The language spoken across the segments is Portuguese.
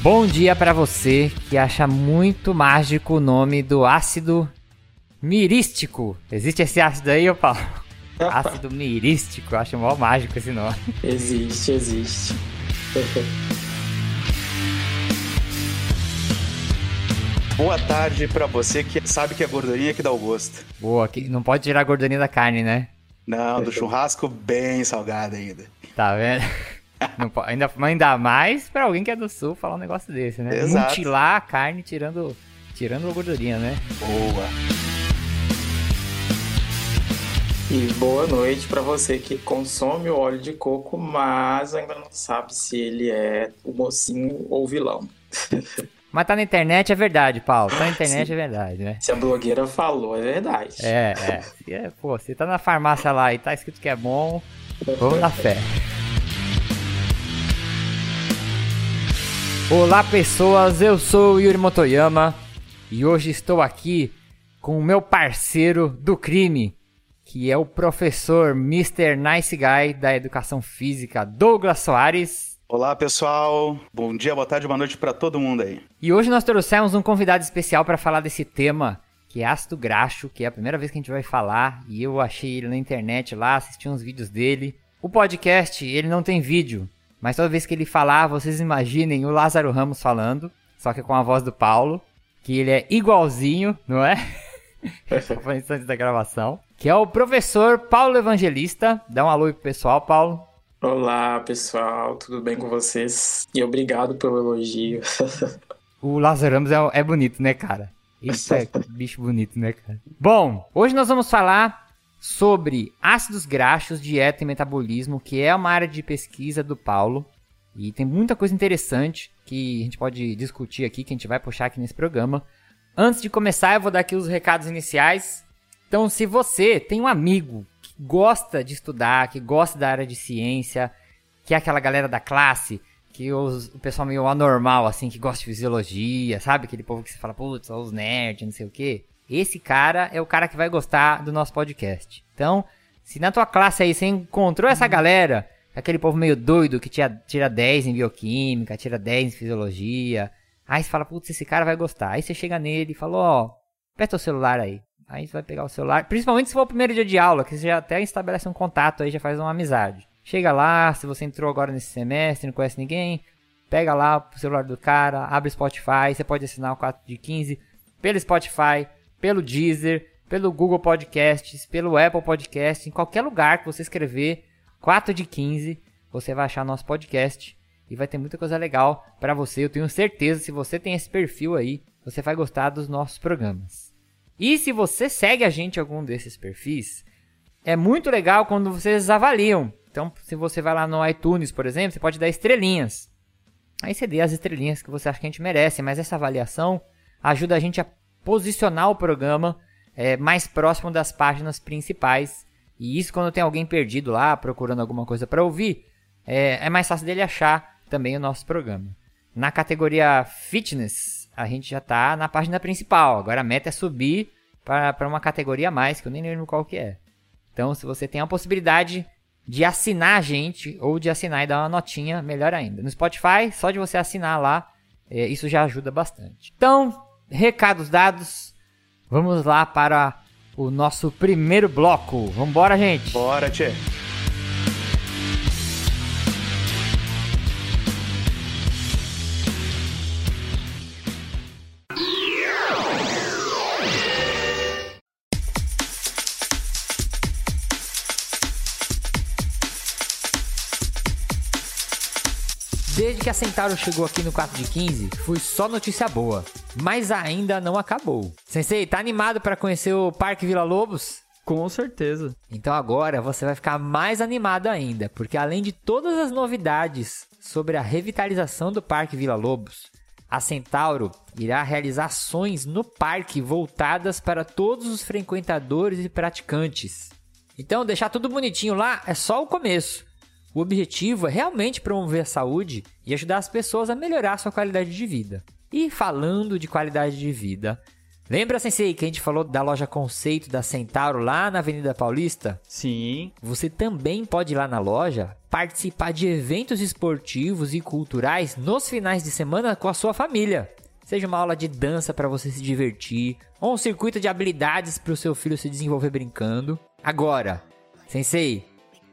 Bom dia para você que acha muito mágico o nome do ácido mirístico. Existe esse ácido aí, ô Paulo? ácido mirístico, eu acho mó mágico esse nome. Existe, existe. Boa tarde para você que sabe que é gordurinha que dá o gosto. Boa, que não pode tirar a gordurinha da carne, né? Não, do churrasco bem salgado ainda. Tá vendo? Não, ainda, ainda mais pra alguém que é do sul falar um negócio desse, né? Exato. Mutilar a carne tirando, tirando a gordurinha, né? Boa. E boa noite para você que consome o óleo de coco, mas ainda não sabe se ele é o mocinho ou o vilão. Mas tá na internet é verdade, Paulo. Tá na internet Sim. é verdade, né? Se a blogueira falou, é verdade. É, é. é pô, você tá na farmácia lá e tá escrito que é bom, vamos na fé. Olá pessoas, eu sou o Yuri Motoyama e hoje estou aqui com o meu parceiro do crime, que é o professor Mr. Nice Guy da Educação Física, Douglas Soares. Olá pessoal, bom dia, boa tarde, boa noite para todo mundo aí. E hoje nós trouxemos um convidado especial para falar desse tema, que é ácido graxo, que é a primeira vez que a gente vai falar, e eu achei ele na internet lá, assisti uns vídeos dele. O podcast, ele não tem vídeo, mas toda vez que ele falar, vocês imaginem o Lázaro Ramos falando, só que com a voz do Paulo, que ele é igualzinho, não é? Foi antes da gravação. Que é o professor Paulo Evangelista. Dá um alô aí pro pessoal, Paulo. Olá, pessoal, tudo bem com vocês? E obrigado pelo elogio. o Lázaro Ramos é, é bonito, né, cara? Isso é bicho bonito, né, cara? Bom, hoje nós vamos falar sobre ácidos graxos, dieta e metabolismo, que é uma área de pesquisa do Paulo. E tem muita coisa interessante que a gente pode discutir aqui, que a gente vai puxar aqui nesse programa. Antes de começar, eu vou dar aqui os recados iniciais. Então, se você tem um amigo que gosta de estudar, que gosta da área de ciência, que é aquela galera da classe, que os, o pessoal meio anormal, assim, que gosta de fisiologia, sabe? Aquele povo que você fala, putz, os nerds, não sei o quê. Esse cara é o cara que vai gostar do nosso podcast. Então, se na tua classe aí você encontrou essa galera, aquele povo meio doido que tira, tira 10 em bioquímica, tira 10 em fisiologia, aí você fala, putz, esse cara vai gostar. Aí você chega nele e fala, ó, oh, presta o celular aí. Aí você vai pegar o celular, principalmente se for o primeiro dia de aula, que você já até estabelece um contato aí, já faz uma amizade. Chega lá, se você entrou agora nesse semestre, não conhece ninguém, pega lá o celular do cara, abre o Spotify, você pode assinar o 4 de 15 pelo Spotify, pelo Deezer, pelo Google Podcasts, pelo Apple Podcasts, em qualquer lugar que você escrever 4 de 15, você vai achar nosso podcast e vai ter muita coisa legal para você. Eu tenho certeza, se você tem esse perfil aí, você vai gostar dos nossos programas. E se você segue a gente em algum desses perfis, é muito legal quando vocês avaliam. Então, se você vai lá no iTunes, por exemplo, você pode dar estrelinhas. Aí você dê as estrelinhas que você acha que a gente merece, mas essa avaliação ajuda a gente a posicionar o programa é, mais próximo das páginas principais. E isso quando tem alguém perdido lá, procurando alguma coisa para ouvir, é, é mais fácil dele achar também o nosso programa. Na categoria Fitness, a gente já está na página principal. Agora a meta é subir para uma categoria a mais, que eu nem lembro qual que é. Então, se você tem a possibilidade de assinar a gente, ou de assinar e dar uma notinha, melhor ainda. No Spotify, só de você assinar lá, é, isso já ajuda bastante. Então, recados dados, vamos lá para o nosso primeiro bloco. Vambora, gente! Bora, tchê! Que a Centauro chegou aqui no 4 de 15, foi só notícia boa. Mas ainda não acabou. Sensei, tá animado para conhecer o Parque Vila Lobos? Com certeza. Então agora você vai ficar mais animado ainda, porque além de todas as novidades sobre a revitalização do Parque Vila Lobos, a Centauro irá realizar ações no parque voltadas para todos os frequentadores e praticantes. Então, deixar tudo bonitinho lá é só o começo. O objetivo é realmente promover a saúde e ajudar as pessoas a melhorar a sua qualidade de vida. E falando de qualidade de vida, lembra, Sensei, que a gente falou da loja Conceito da Centauro lá na Avenida Paulista? Sim. Você também pode ir lá na loja participar de eventos esportivos e culturais nos finais de semana com a sua família. Seja uma aula de dança para você se divertir, ou um circuito de habilidades para o seu filho se desenvolver brincando. Agora, Sensei,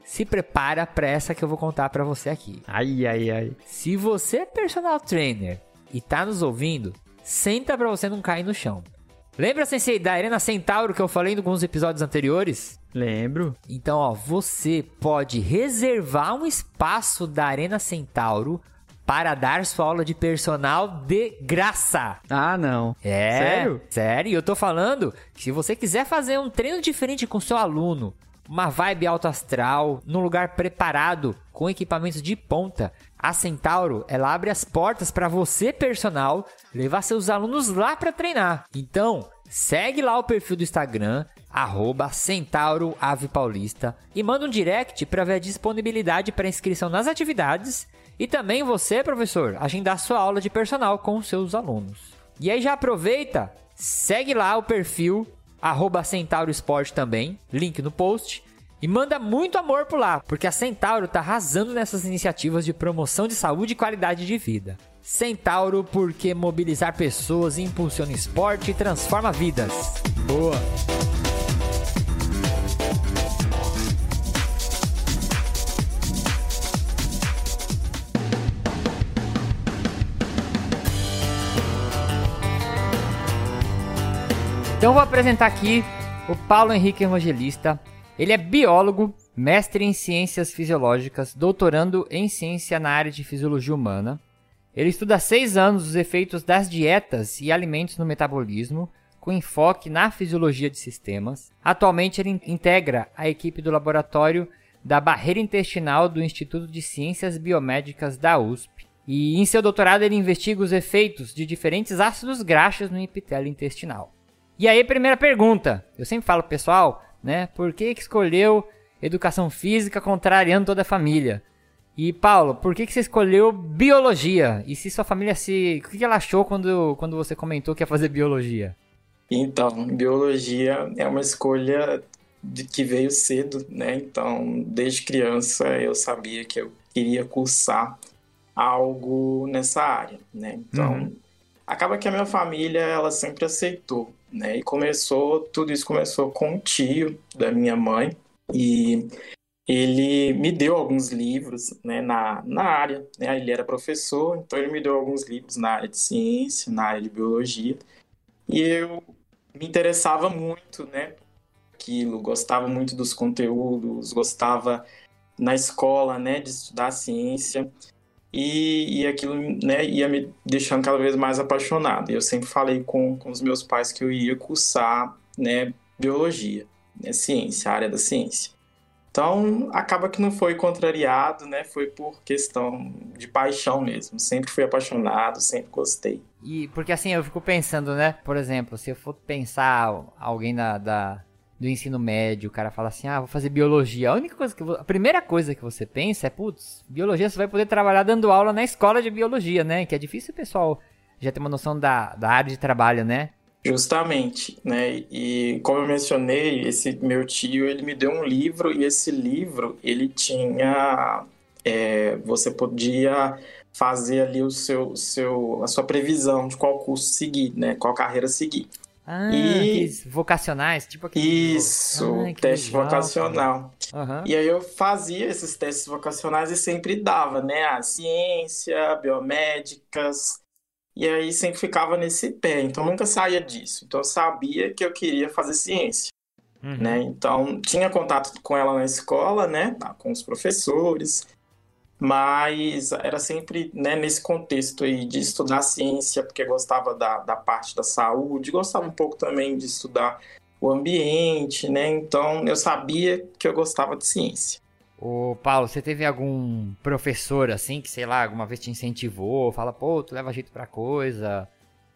se prepara para essa que eu vou contar para você aqui. Ai, ai, ai. Se você é personal trainer e tá nos ouvindo, senta para você não cair no chão. Lembra, Sensei, da Arena Centauro que eu falei em alguns episódios anteriores? Lembro. Então, ó, você pode reservar um espaço da Arena Centauro para dar sua aula de personal de graça. Ah, não. É. Sério? Sério, eu tô falando que se você quiser fazer um treino diferente com seu aluno, uma vibe alto astral, num lugar preparado, com equipamentos de ponta, a Centauro, ela abre as portas para você, personal, levar seus alunos lá para treinar. Então, segue lá o perfil do Instagram, arroba Centauro Ave Paulista, e manda um direct para ver a disponibilidade para inscrição nas atividades e também você, professor, agendar sua aula de personal com seus alunos. E aí já aproveita, segue lá o perfil arroba Centauro Esporte também, link no post. E manda muito amor por lá, porque a Centauro tá arrasando nessas iniciativas de promoção de saúde e qualidade de vida. Centauro, porque mobilizar pessoas impulsiona esporte e transforma vidas. Boa. Então vou apresentar aqui o Paulo Henrique Evangelista. Ele é biólogo, mestre em ciências fisiológicas, doutorando em ciência na área de fisiologia humana. Ele estuda há seis anos os efeitos das dietas e alimentos no metabolismo, com enfoque na fisiologia de sistemas. Atualmente ele integra a equipe do laboratório da barreira intestinal do Instituto de Ciências Biomédicas da USP. E em seu doutorado ele investiga os efeitos de diferentes ácidos graxos no epitélio intestinal. E aí, primeira pergunta. Eu sempre falo, pessoal, né? Por que, que escolheu educação física contrariando toda a família? E Paulo, por que, que você escolheu biologia? E se sua família se. O que, que ela achou quando, quando você comentou que ia fazer biologia? Então, biologia é uma escolha de, que veio cedo, né? Então, desde criança eu sabia que eu queria cursar algo nessa área, né? Então, uhum. acaba que a minha família ela sempre aceitou né? E começou, tudo isso começou com um tio da minha mãe e ele me deu alguns livros, né, na, na área, né? Ele era professor, então ele me deu alguns livros na área de ciência, na área de biologia. E eu me interessava muito, né, aquilo, gostava muito dos conteúdos, gostava na escola, né, de estudar ciência e, e aquilo né, ia me deixando cada vez mais apaixonado. Eu sempre falei com, com os meus pais que eu ia cursar né, biologia, né, ciência, área da ciência. Então, acaba que não foi contrariado, né? Foi por questão de paixão mesmo. Sempre fui apaixonado, sempre gostei. E porque assim, eu fico pensando, né? Por exemplo, se eu for pensar alguém da, da do ensino médio, o cara fala assim: "Ah, vou fazer biologia". A única coisa que a primeira coisa que você pensa é, putz, biologia você vai poder trabalhar dando aula na escola de biologia, né? Que é difícil o pessoal já ter uma noção da, da área de trabalho, né? Justamente, né? E como eu mencionei, esse meu tio, ele me deu um livro e esse livro, ele tinha é, você podia fazer ali o seu, seu, a sua previsão de qual curso seguir, né? Qual carreira seguir. Ah, e... vocacionais, tipo aquele. Isso, ah, teste legal, vocacional. Uhum. E aí eu fazia esses testes vocacionais e sempre dava, né? A ciência, biomédicas. E aí sempre ficava nesse pé. Então nunca saía disso. Então eu sabia que eu queria fazer ciência. Uhum. Né? Então tinha contato com ela na escola, né? Com os professores. Mas era sempre né, nesse contexto aí de estudar ciência, porque gostava da, da parte da saúde, gostava um pouco também de estudar o ambiente, né? Então eu sabia que eu gostava de ciência. Ô, Paulo, você teve algum professor assim que, sei lá, alguma vez te incentivou, fala, pô, tu leva jeito pra coisa?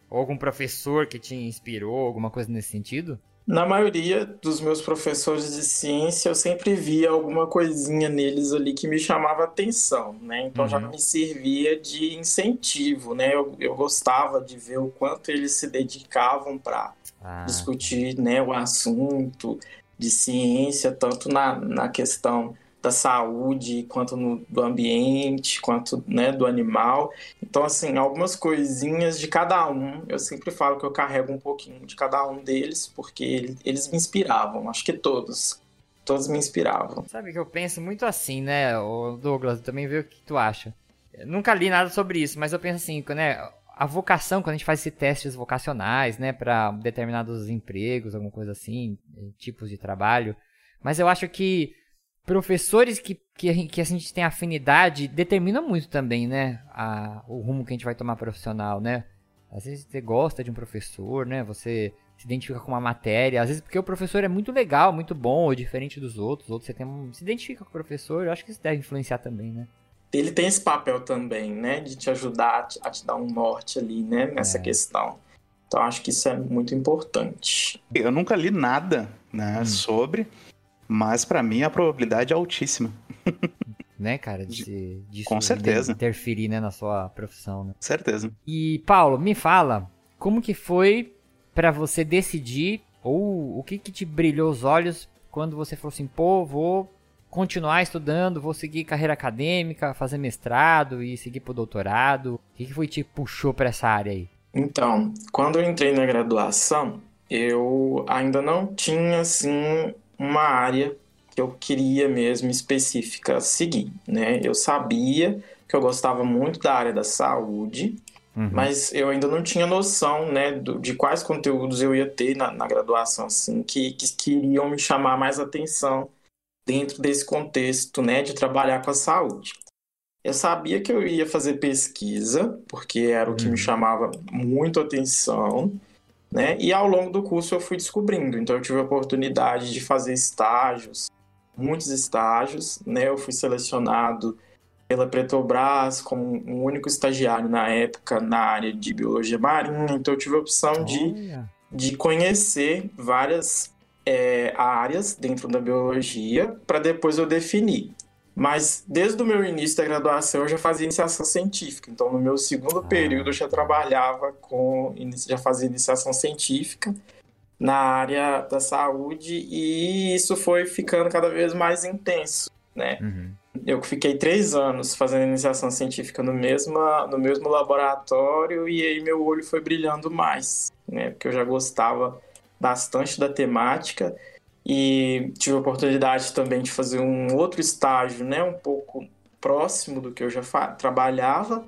Ou algum professor que te inspirou, alguma coisa nesse sentido? Na maioria dos meus professores de ciência, eu sempre via alguma coisinha neles ali que me chamava atenção, né? Então uhum. já me servia de incentivo, né? Eu, eu gostava de ver o quanto eles se dedicavam para ah. discutir né, o assunto de ciência, tanto na, na questão da saúde, quanto no, do ambiente, quanto né, do animal. Então, assim, algumas coisinhas de cada um. Eu sempre falo que eu carrego um pouquinho de cada um deles, porque ele, eles me inspiravam. Acho que todos. Todos me inspiravam. Sabe que eu penso muito assim, né, Douglas? Também vê o que tu acha. Eu nunca li nada sobre isso, mas eu penso assim, né? A vocação, quando a gente faz esses testes vocacionais, né, para determinados empregos, alguma coisa assim, tipos de trabalho. Mas eu acho que professores que, que, que a gente tem afinidade determina muito também, né? A, o rumo que a gente vai tomar profissional, né? Às vezes você gosta de um professor, né? Você se identifica com uma matéria. Às vezes porque o professor é muito legal, muito bom, ou diferente dos outros. Outros você tem um, se identifica com o professor. Eu acho que isso deve influenciar também, né? Ele tem esse papel também, né? De te ajudar a te, a te dar um norte ali, né? Nessa é. questão. Então acho que isso é muito importante. Eu nunca li nada, né? Hum. Sobre mas para mim a probabilidade é altíssima. né, cara, de, de Com certeza. interferir né, na sua profissão, né? Certeza. E Paulo, me fala, como que foi para você decidir ou o que que te brilhou os olhos quando você falou assim, pô, vou continuar estudando, vou seguir carreira acadêmica, fazer mestrado e seguir pro doutorado? O que, que foi que te puxou para essa área aí? Então, quando eu entrei na graduação, eu ainda não tinha assim uma área que eu queria mesmo específica seguir, né? Eu sabia que eu gostava muito da área da saúde, uhum. mas eu ainda não tinha noção, né, do, de quais conteúdos eu ia ter na, na graduação, assim, que, que queriam me chamar mais atenção dentro desse contexto, né, de trabalhar com a saúde. Eu sabia que eu ia fazer pesquisa, porque era o que me uhum. chamava muito atenção, né? E ao longo do curso eu fui descobrindo. Então eu tive a oportunidade de fazer estágios, muitos estágios, né? Eu fui selecionado pela Petrobras como um único estagiário na época na área de biologia marinha. Então eu tive a opção de, de conhecer várias é, áreas dentro da biologia para depois eu definir. Mas desde o meu início da graduação eu já fazia iniciação científica. Então, no meu segundo ah. período, eu já trabalhava com. já fazia iniciação científica na área da saúde e isso foi ficando cada vez mais intenso, né? Uhum. Eu fiquei três anos fazendo iniciação científica no mesmo, no mesmo laboratório e aí meu olho foi brilhando mais, né? Porque eu já gostava bastante da temática e tive a oportunidade também de fazer um outro estágio, né, um pouco próximo do que eu já trabalhava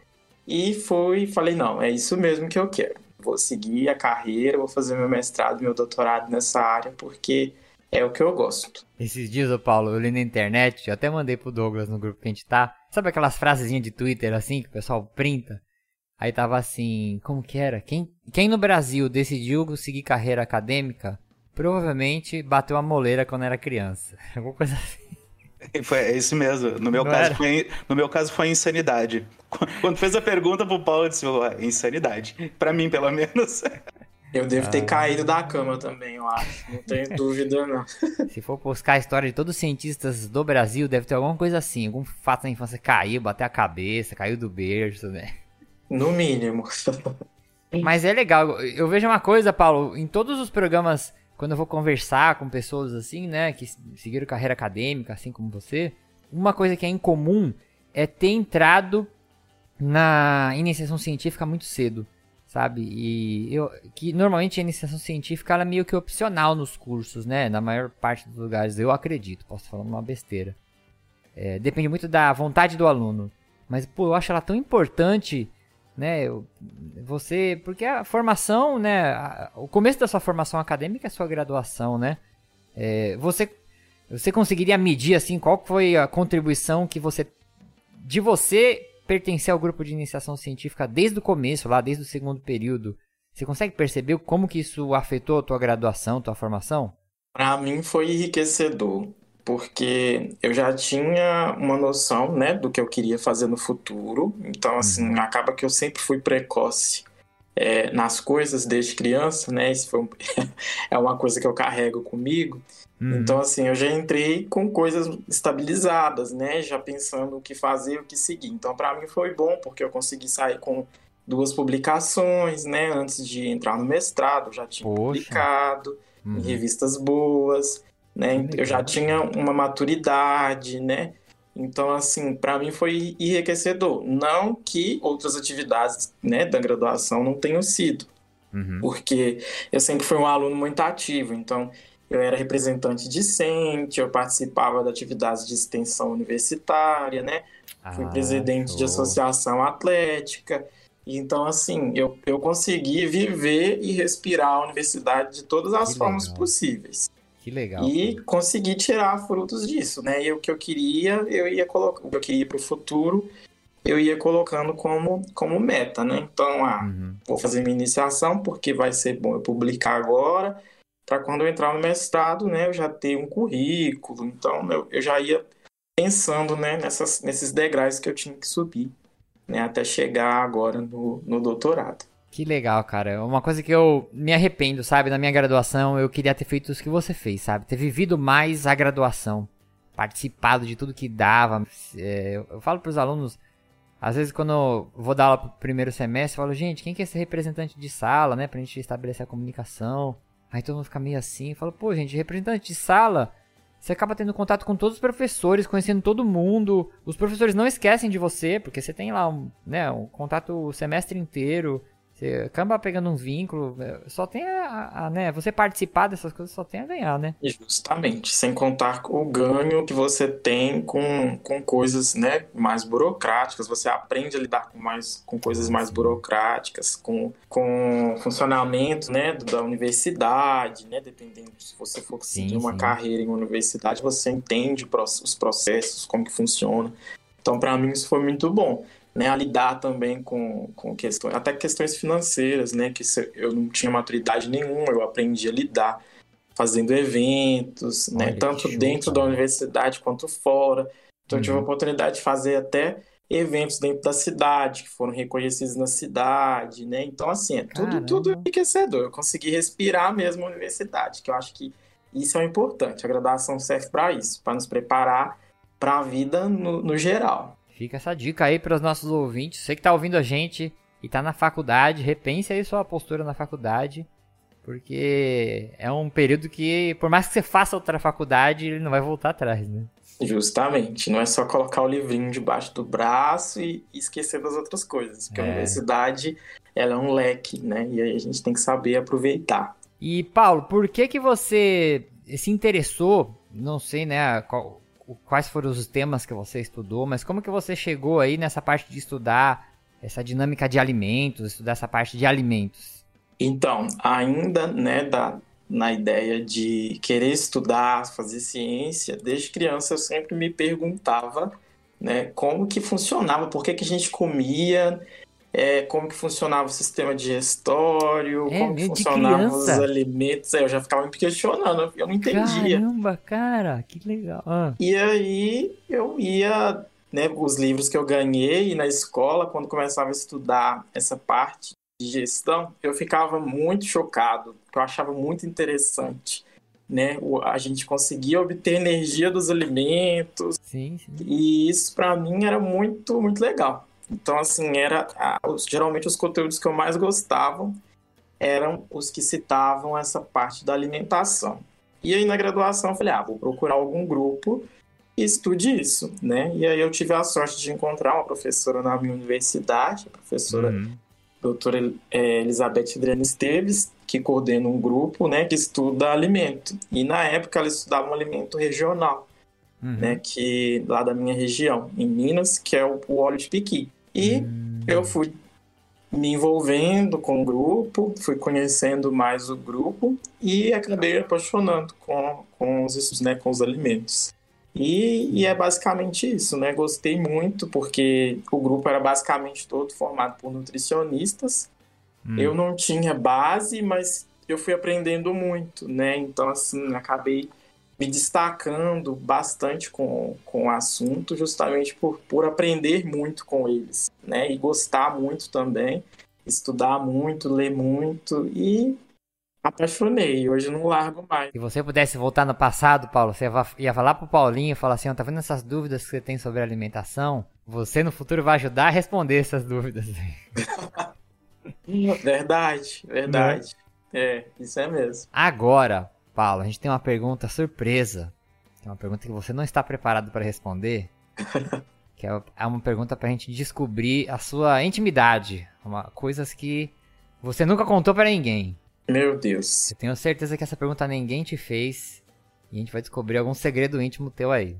e fui falei não, é isso mesmo que eu quero. Vou seguir a carreira, vou fazer meu mestrado, meu doutorado nessa área porque é o que eu gosto. Esses dias, ô Paulo, eu li na internet, eu até mandei pro Douglas no grupo que a gente tá. Sabe aquelas frasezinhas de Twitter assim que o pessoal printa? Aí tava assim, como que era? Quem, quem no Brasil decidiu seguir carreira acadêmica provavelmente bateu a moleira quando era criança. Alguma coisa assim. Foi é isso mesmo. No meu, caso foi, no meu caso foi insanidade. Quando fez a pergunta pro Paulo, eu disse, insanidade. Pra mim, pelo menos. Eu devo ter ah. caído da cama também, eu acho. Não tenho dúvida, não. Se for buscar a história de todos os cientistas do Brasil, deve ter alguma coisa assim. Algum fato na infância caiu, bateu a cabeça, caiu do berço, né? No mínimo. Mas é legal. Eu vejo uma coisa, Paulo, em todos os programas quando eu vou conversar com pessoas assim, né, que seguiram carreira acadêmica, assim como você, uma coisa que é incomum é ter entrado na iniciação científica muito cedo, sabe? E eu que normalmente a iniciação científica ela é meio que opcional nos cursos, né? Na maior parte dos lugares, eu acredito, posso falar uma besteira. É, depende muito da vontade do aluno. Mas, pô, eu acho ela tão importante né? Você, porque a formação, né? O começo da sua formação acadêmica é a sua graduação, né? É, você, você conseguiria medir assim qual foi a contribuição que você de você pertencer ao grupo de iniciação científica desde o começo, lá desde o segundo período, você consegue perceber como que isso afetou a tua graduação, tua formação? Para mim foi enriquecedor, porque eu já tinha uma noção, né, do que eu queria fazer no futuro. Então, assim, uhum. acaba que eu sempre fui precoce é, nas coisas desde criança, né? Isso foi um... é uma coisa que eu carrego comigo. Uhum. Então, assim, eu já entrei com coisas estabilizadas, né? Já pensando o que fazer, o que seguir. Então, para mim foi bom, porque eu consegui sair com duas publicações, né? Antes de entrar no mestrado, já tinha Poxa. publicado uhum. em revistas boas, né? Eu já tinha uma maturidade, né? Então, assim, para mim foi enriquecedor. Não que outras atividades, né, da graduação não tenham sido, uhum. porque eu sempre fui um aluno muito ativo. Então, eu era representante discente, eu participava de atividades de extensão universitária, né? Ah, Fui presidente de associação atlética. Então, assim, eu, eu consegui viver e respirar a universidade de todas as que formas legal. possíveis. Que legal. E cara. consegui tirar frutos disso, né? E o que eu queria, eu ia colocar, o que eu queria para o futuro, eu ia colocando como, como meta, né? Então, ah, uhum. vou fazer minha iniciação porque vai ser bom eu publicar agora, para quando eu entrar no mestrado, né, eu já ter um currículo. Então, eu, eu já ia pensando, né, nessas, nesses degraus que eu tinha que subir né, até chegar agora no, no doutorado. Que legal, cara. Uma coisa que eu me arrependo, sabe? Na minha graduação, eu queria ter feito isso que você fez, sabe? Ter vivido mais a graduação. Participado de tudo que dava. É, eu, falo pros alunos, às vezes quando eu vou dar aula pro primeiro semestre, eu falo, gente, quem quer ser representante de sala, né? Pra gente estabelecer a comunicação. Aí todo mundo fica meio assim. Eu falo, pô, gente, representante de sala você acaba tendo contato com todos os professores, conhecendo todo mundo. Os professores não esquecem de você, porque você tem lá um, né, um contato o semestre inteiro. Você acaba pegando um vínculo, é, só tem a, a, né, você participar dessas coisas só tem a ganhar, né? Justamente, sem contar o ganho que você tem com, com coisas, né, mais burocráticas, você aprende a lidar com mais com coisas mais burocráticas, com, com funcionamento, né, da universidade, né, dependendo se você for seguir uma carreira em universidade, você entende os processos, como que funciona. Então, para mim isso foi muito bom né, a lidar também com, com questões, até questões financeiras, né, que eu não tinha maturidade nenhuma, eu aprendi a lidar fazendo eventos, né, Olha, né, tanto dentro da universidade quanto fora. Então uhum. eu tive a uhum. oportunidade de fazer até eventos dentro da cidade, que foram reconhecidos na cidade, né? Então, assim, é tudo, tudo enriquecedor. Eu consegui respirar mesmo a universidade, que eu acho que isso é importante. A graduação serve para isso, para nos preparar para a vida no, no geral. Fica essa dica aí para os nossos ouvintes. Você que tá ouvindo a gente e tá na faculdade, repense aí sua postura na faculdade. Porque é um período que, por mais que você faça outra faculdade, ele não vai voltar atrás, né? Justamente. Não é só colocar o livrinho debaixo do braço e esquecer das outras coisas. Porque é. a universidade, ela é um leque, né? E aí a gente tem que saber aproveitar. E, Paulo, por que que você se interessou, não sei, né, qual, quais foram os temas que você estudou, mas como que você chegou aí nessa parte de estudar essa dinâmica de alimentos, estudar essa parte de alimentos? Então, ainda, né, da, na ideia de querer estudar, fazer ciência, desde criança eu sempre me perguntava, né, como que funcionava, por que, que a gente comia, é, como que funcionava o sistema digestório, é, como que funcionavam os alimentos. É, eu já ficava me questionando, eu não entendia. Caramba, cara, que legal. Ah. E aí eu ia, né, os livros que eu ganhei na escola, quando começava a estudar essa parte de gestão, eu ficava muito chocado, porque eu achava muito interessante. Né? A gente conseguia obter energia dos alimentos. Sim, sim. E isso para mim era muito, muito legal. Então, assim, era geralmente os conteúdos que eu mais gostava eram os que citavam essa parte da alimentação. E aí na graduação eu falei, ah, vou procurar algum grupo que estude isso, né? E aí eu tive a sorte de encontrar uma professora na minha universidade, a professora uhum. doutora é, Elizabeth Adriana Esteves, que coordena um grupo, né, que estuda alimento. E na época ela estudava um alimento regional, uhum. né, que lá da minha região, em Minas, que é o, o óleo de piqui. E hum. eu fui me envolvendo com o grupo, fui conhecendo mais o grupo e acabei apaixonando com, com os né, com os alimentos. E, e, é basicamente isso, né? Gostei muito porque o grupo era basicamente todo formado por nutricionistas. Hum. Eu não tinha base, mas eu fui aprendendo muito, né? Então, assim, acabei me destacando bastante com, com o assunto, justamente por, por aprender muito com eles, né? E gostar muito também, estudar muito, ler muito e apaixonei. Hoje não largo mais. Se você pudesse voltar no passado, Paulo, você ia falar pro Paulinho, falar assim, ó, tá vendo essas dúvidas que você tem sobre alimentação? Você no futuro vai ajudar a responder essas dúvidas. verdade, verdade. É, isso é mesmo. Agora, Paulo, a gente tem uma pergunta surpresa. É uma pergunta que você não está preparado para responder. que é, é uma pergunta para a gente descobrir a sua intimidade. Uma, coisas que você nunca contou para ninguém. Meu Deus. Eu tenho certeza que essa pergunta ninguém te fez. E a gente vai descobrir algum segredo íntimo teu aí.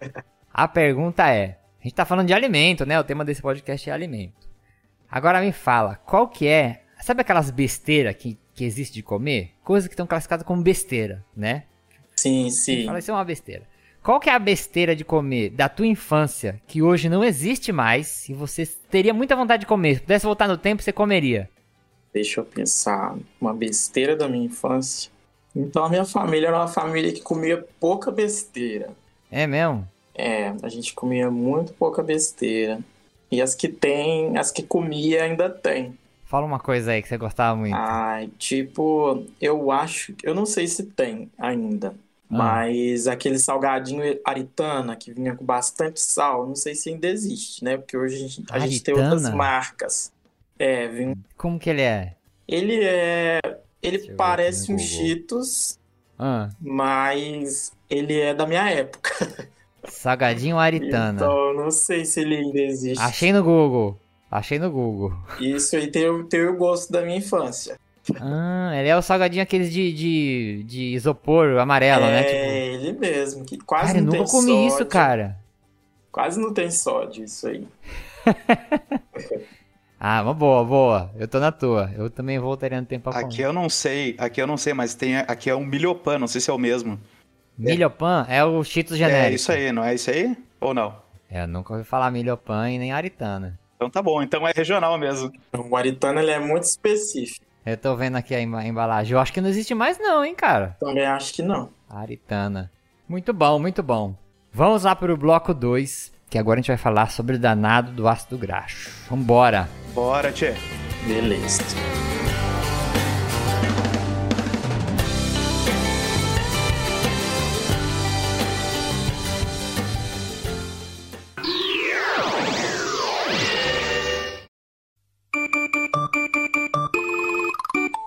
A pergunta é: a gente tá falando de alimento, né? O tema desse podcast é alimento. Agora me fala, qual que é. Sabe aquelas besteiras que que existe de comer, coisas que estão classificadas como besteira, né? Sim, sim. Fala, isso é uma besteira. Qual que é a besteira de comer da tua infância que hoje não existe mais e você teria muita vontade de comer? Se pudesse voltar no tempo, você comeria? Deixa eu pensar. Uma besteira da minha infância. Então a minha família era uma família que comia pouca besteira. É mesmo? É, a gente comia muito pouca besteira. E as que tem, as que comia ainda tem. Fala uma coisa aí que você gostava muito. Ah, tipo, eu acho. Eu não sei se tem ainda. Ah. Mas aquele salgadinho aritana que vinha com bastante sal, não sei se ainda existe, né? Porque hoje a gente, a gente tem outras marcas. É, vem... Como que ele é? Ele é. Ele parece um Cheetos, ah. mas ele é da minha época. Salgadinho aritana. Então, não sei se ele ainda existe. Achei no Google. Achei no Google. Isso aí tem, tem o gosto da minha infância. Ah, ele é o salgadinho aqueles de, de, de isopor amarelo, é, né? Tipo... É, ele mesmo, que quase cara, não eu nunca comi sódio. isso, cara. Quase não tem sódio isso aí. ah, uma boa, boa. Eu tô na tua. Eu também voltaria no tempo a Aqui eu não sei, aqui eu não sei, mas tem aqui é um milhopan, não sei se é o mesmo. Milhopan é, é o Cheetos genérico. É isso aí, não é isso aí? Ou não? É, eu nunca ouvi falar milhopan e nem aritana. Então tá bom, então é regional mesmo. O aritana ele é muito específico. Eu tô vendo aqui a embalagem. Eu acho que não existe mais não, hein, cara? Também acho que não. Aritana. Muito bom, muito bom. Vamos lá pro bloco 2, que agora a gente vai falar sobre o danado do ácido graxo. Vambora. Bora, tchê. Beleza.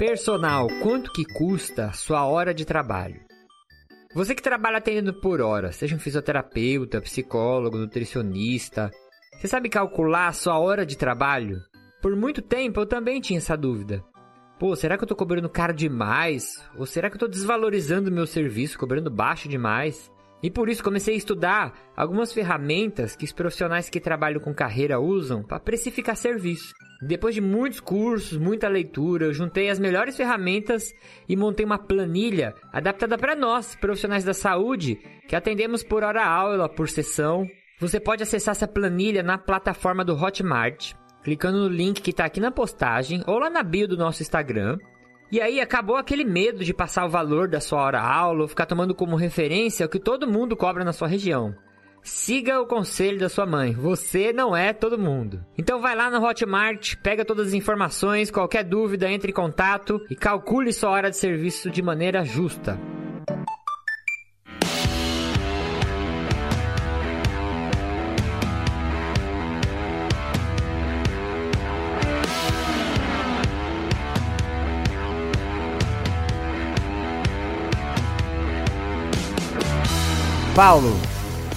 Personal, quanto que custa sua hora de trabalho? Você que trabalha atendendo por hora, seja um fisioterapeuta, psicólogo, nutricionista, você sabe calcular sua hora de trabalho? Por muito tempo eu também tinha essa dúvida. Pô, será que eu tô cobrando caro demais? Ou será que eu tô desvalorizando meu serviço, cobrando baixo demais? E por isso comecei a estudar algumas ferramentas que os profissionais que trabalham com carreira usam para precificar serviço. Depois de muitos cursos, muita leitura, eu juntei as melhores ferramentas e montei uma planilha adaptada para nós, profissionais da saúde, que atendemos por hora aula, por sessão. Você pode acessar essa planilha na plataforma do Hotmart, clicando no link que está aqui na postagem ou lá na bio do nosso Instagram. E aí acabou aquele medo de passar o valor da sua hora aula ou ficar tomando como referência o que todo mundo cobra na sua região. Siga o conselho da sua mãe. Você não é todo mundo. Então vai lá no Hotmart, pega todas as informações, qualquer dúvida, entre em contato e calcule sua hora de serviço de maneira justa. Paulo,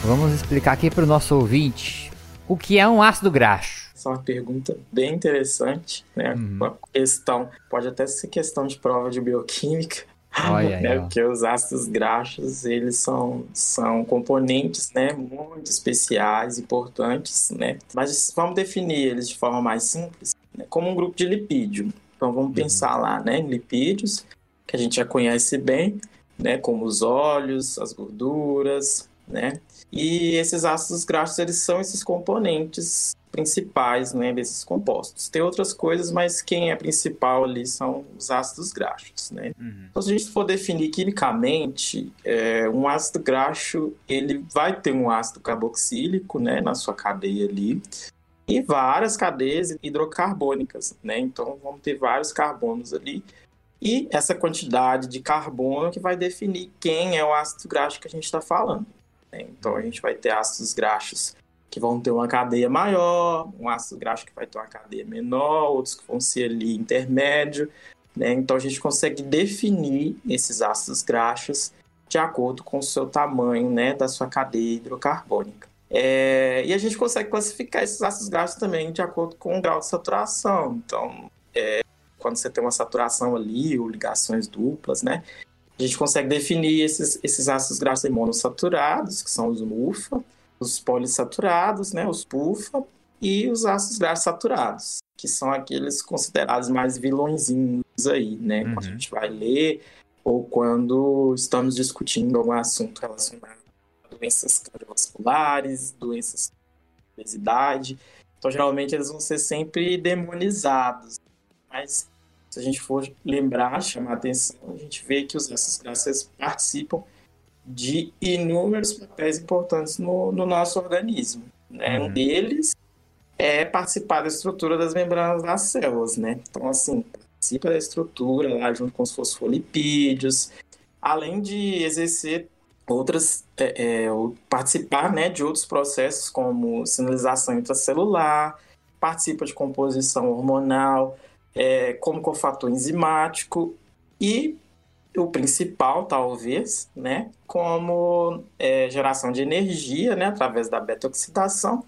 Vamos explicar aqui para o nosso ouvinte o que é um ácido graxo. Essa é uma pergunta bem interessante, né? Uhum. Uma questão, pode até ser questão de prova de bioquímica, Olha né? Porque os ácidos graxos, eles são, são componentes, né? Muito especiais, importantes, né? Mas vamos definir eles de forma mais simples, né? como um grupo de lipídio. Então vamos uhum. pensar lá, né? Em lipídios, que a gente já conhece bem, né? Como os óleos, as gorduras, né? E esses ácidos graxos, eles são esses componentes principais, né, desses compostos. Tem outras coisas, mas quem é principal ali são os ácidos graxos, né? Uhum. Então, se a gente for definir quimicamente, é, um ácido graxo, ele vai ter um ácido carboxílico, né, na sua cadeia ali, e várias cadeias hidrocarbônicas, né? Então, vamos ter vários carbonos ali, e essa quantidade de carbono que vai definir quem é o ácido graxo que a gente está falando. Né? Então, a gente vai ter ácidos graxos que vão ter uma cadeia maior, um ácido graxo que vai ter uma cadeia menor, outros que vão ser ali intermédio. Né? Então, a gente consegue definir esses ácidos graxos de acordo com o seu tamanho né, da sua cadeia hidrocarbônica. É, e a gente consegue classificar esses ácidos graxos também de acordo com o grau de saturação. Então, é, quando você tem uma saturação ali, ou ligações duplas, né? A gente consegue definir esses, esses ácidos graxos monossaturados, que são os MUFA, os polissaturados, né, os PUFA, e os ácidos graxos saturados, que são aqueles considerados mais vilõezinhos aí, né? Uhum. Quando a gente vai ler ou quando estamos discutindo algum assunto relacionado a doenças cardiovasculares, doenças de obesidade. Então, geralmente, eles vão ser sempre demonizados. Mas se a gente for lembrar, chamar atenção, a gente vê que os ácidos graxos participam de inúmeros papéis importantes no, no nosso organismo. Né? Uhum. Um deles é participar da estrutura das membranas das células, né? Então, assim, participa da estrutura lá junto com os fosfolipídios, além de exercer outras, é, é, participar né, de outros processos como sinalização intracelular, participa de composição hormonal, é, como cofator enzimático e o principal, talvez, né, como é, geração de energia, né, através da beta-oxidação,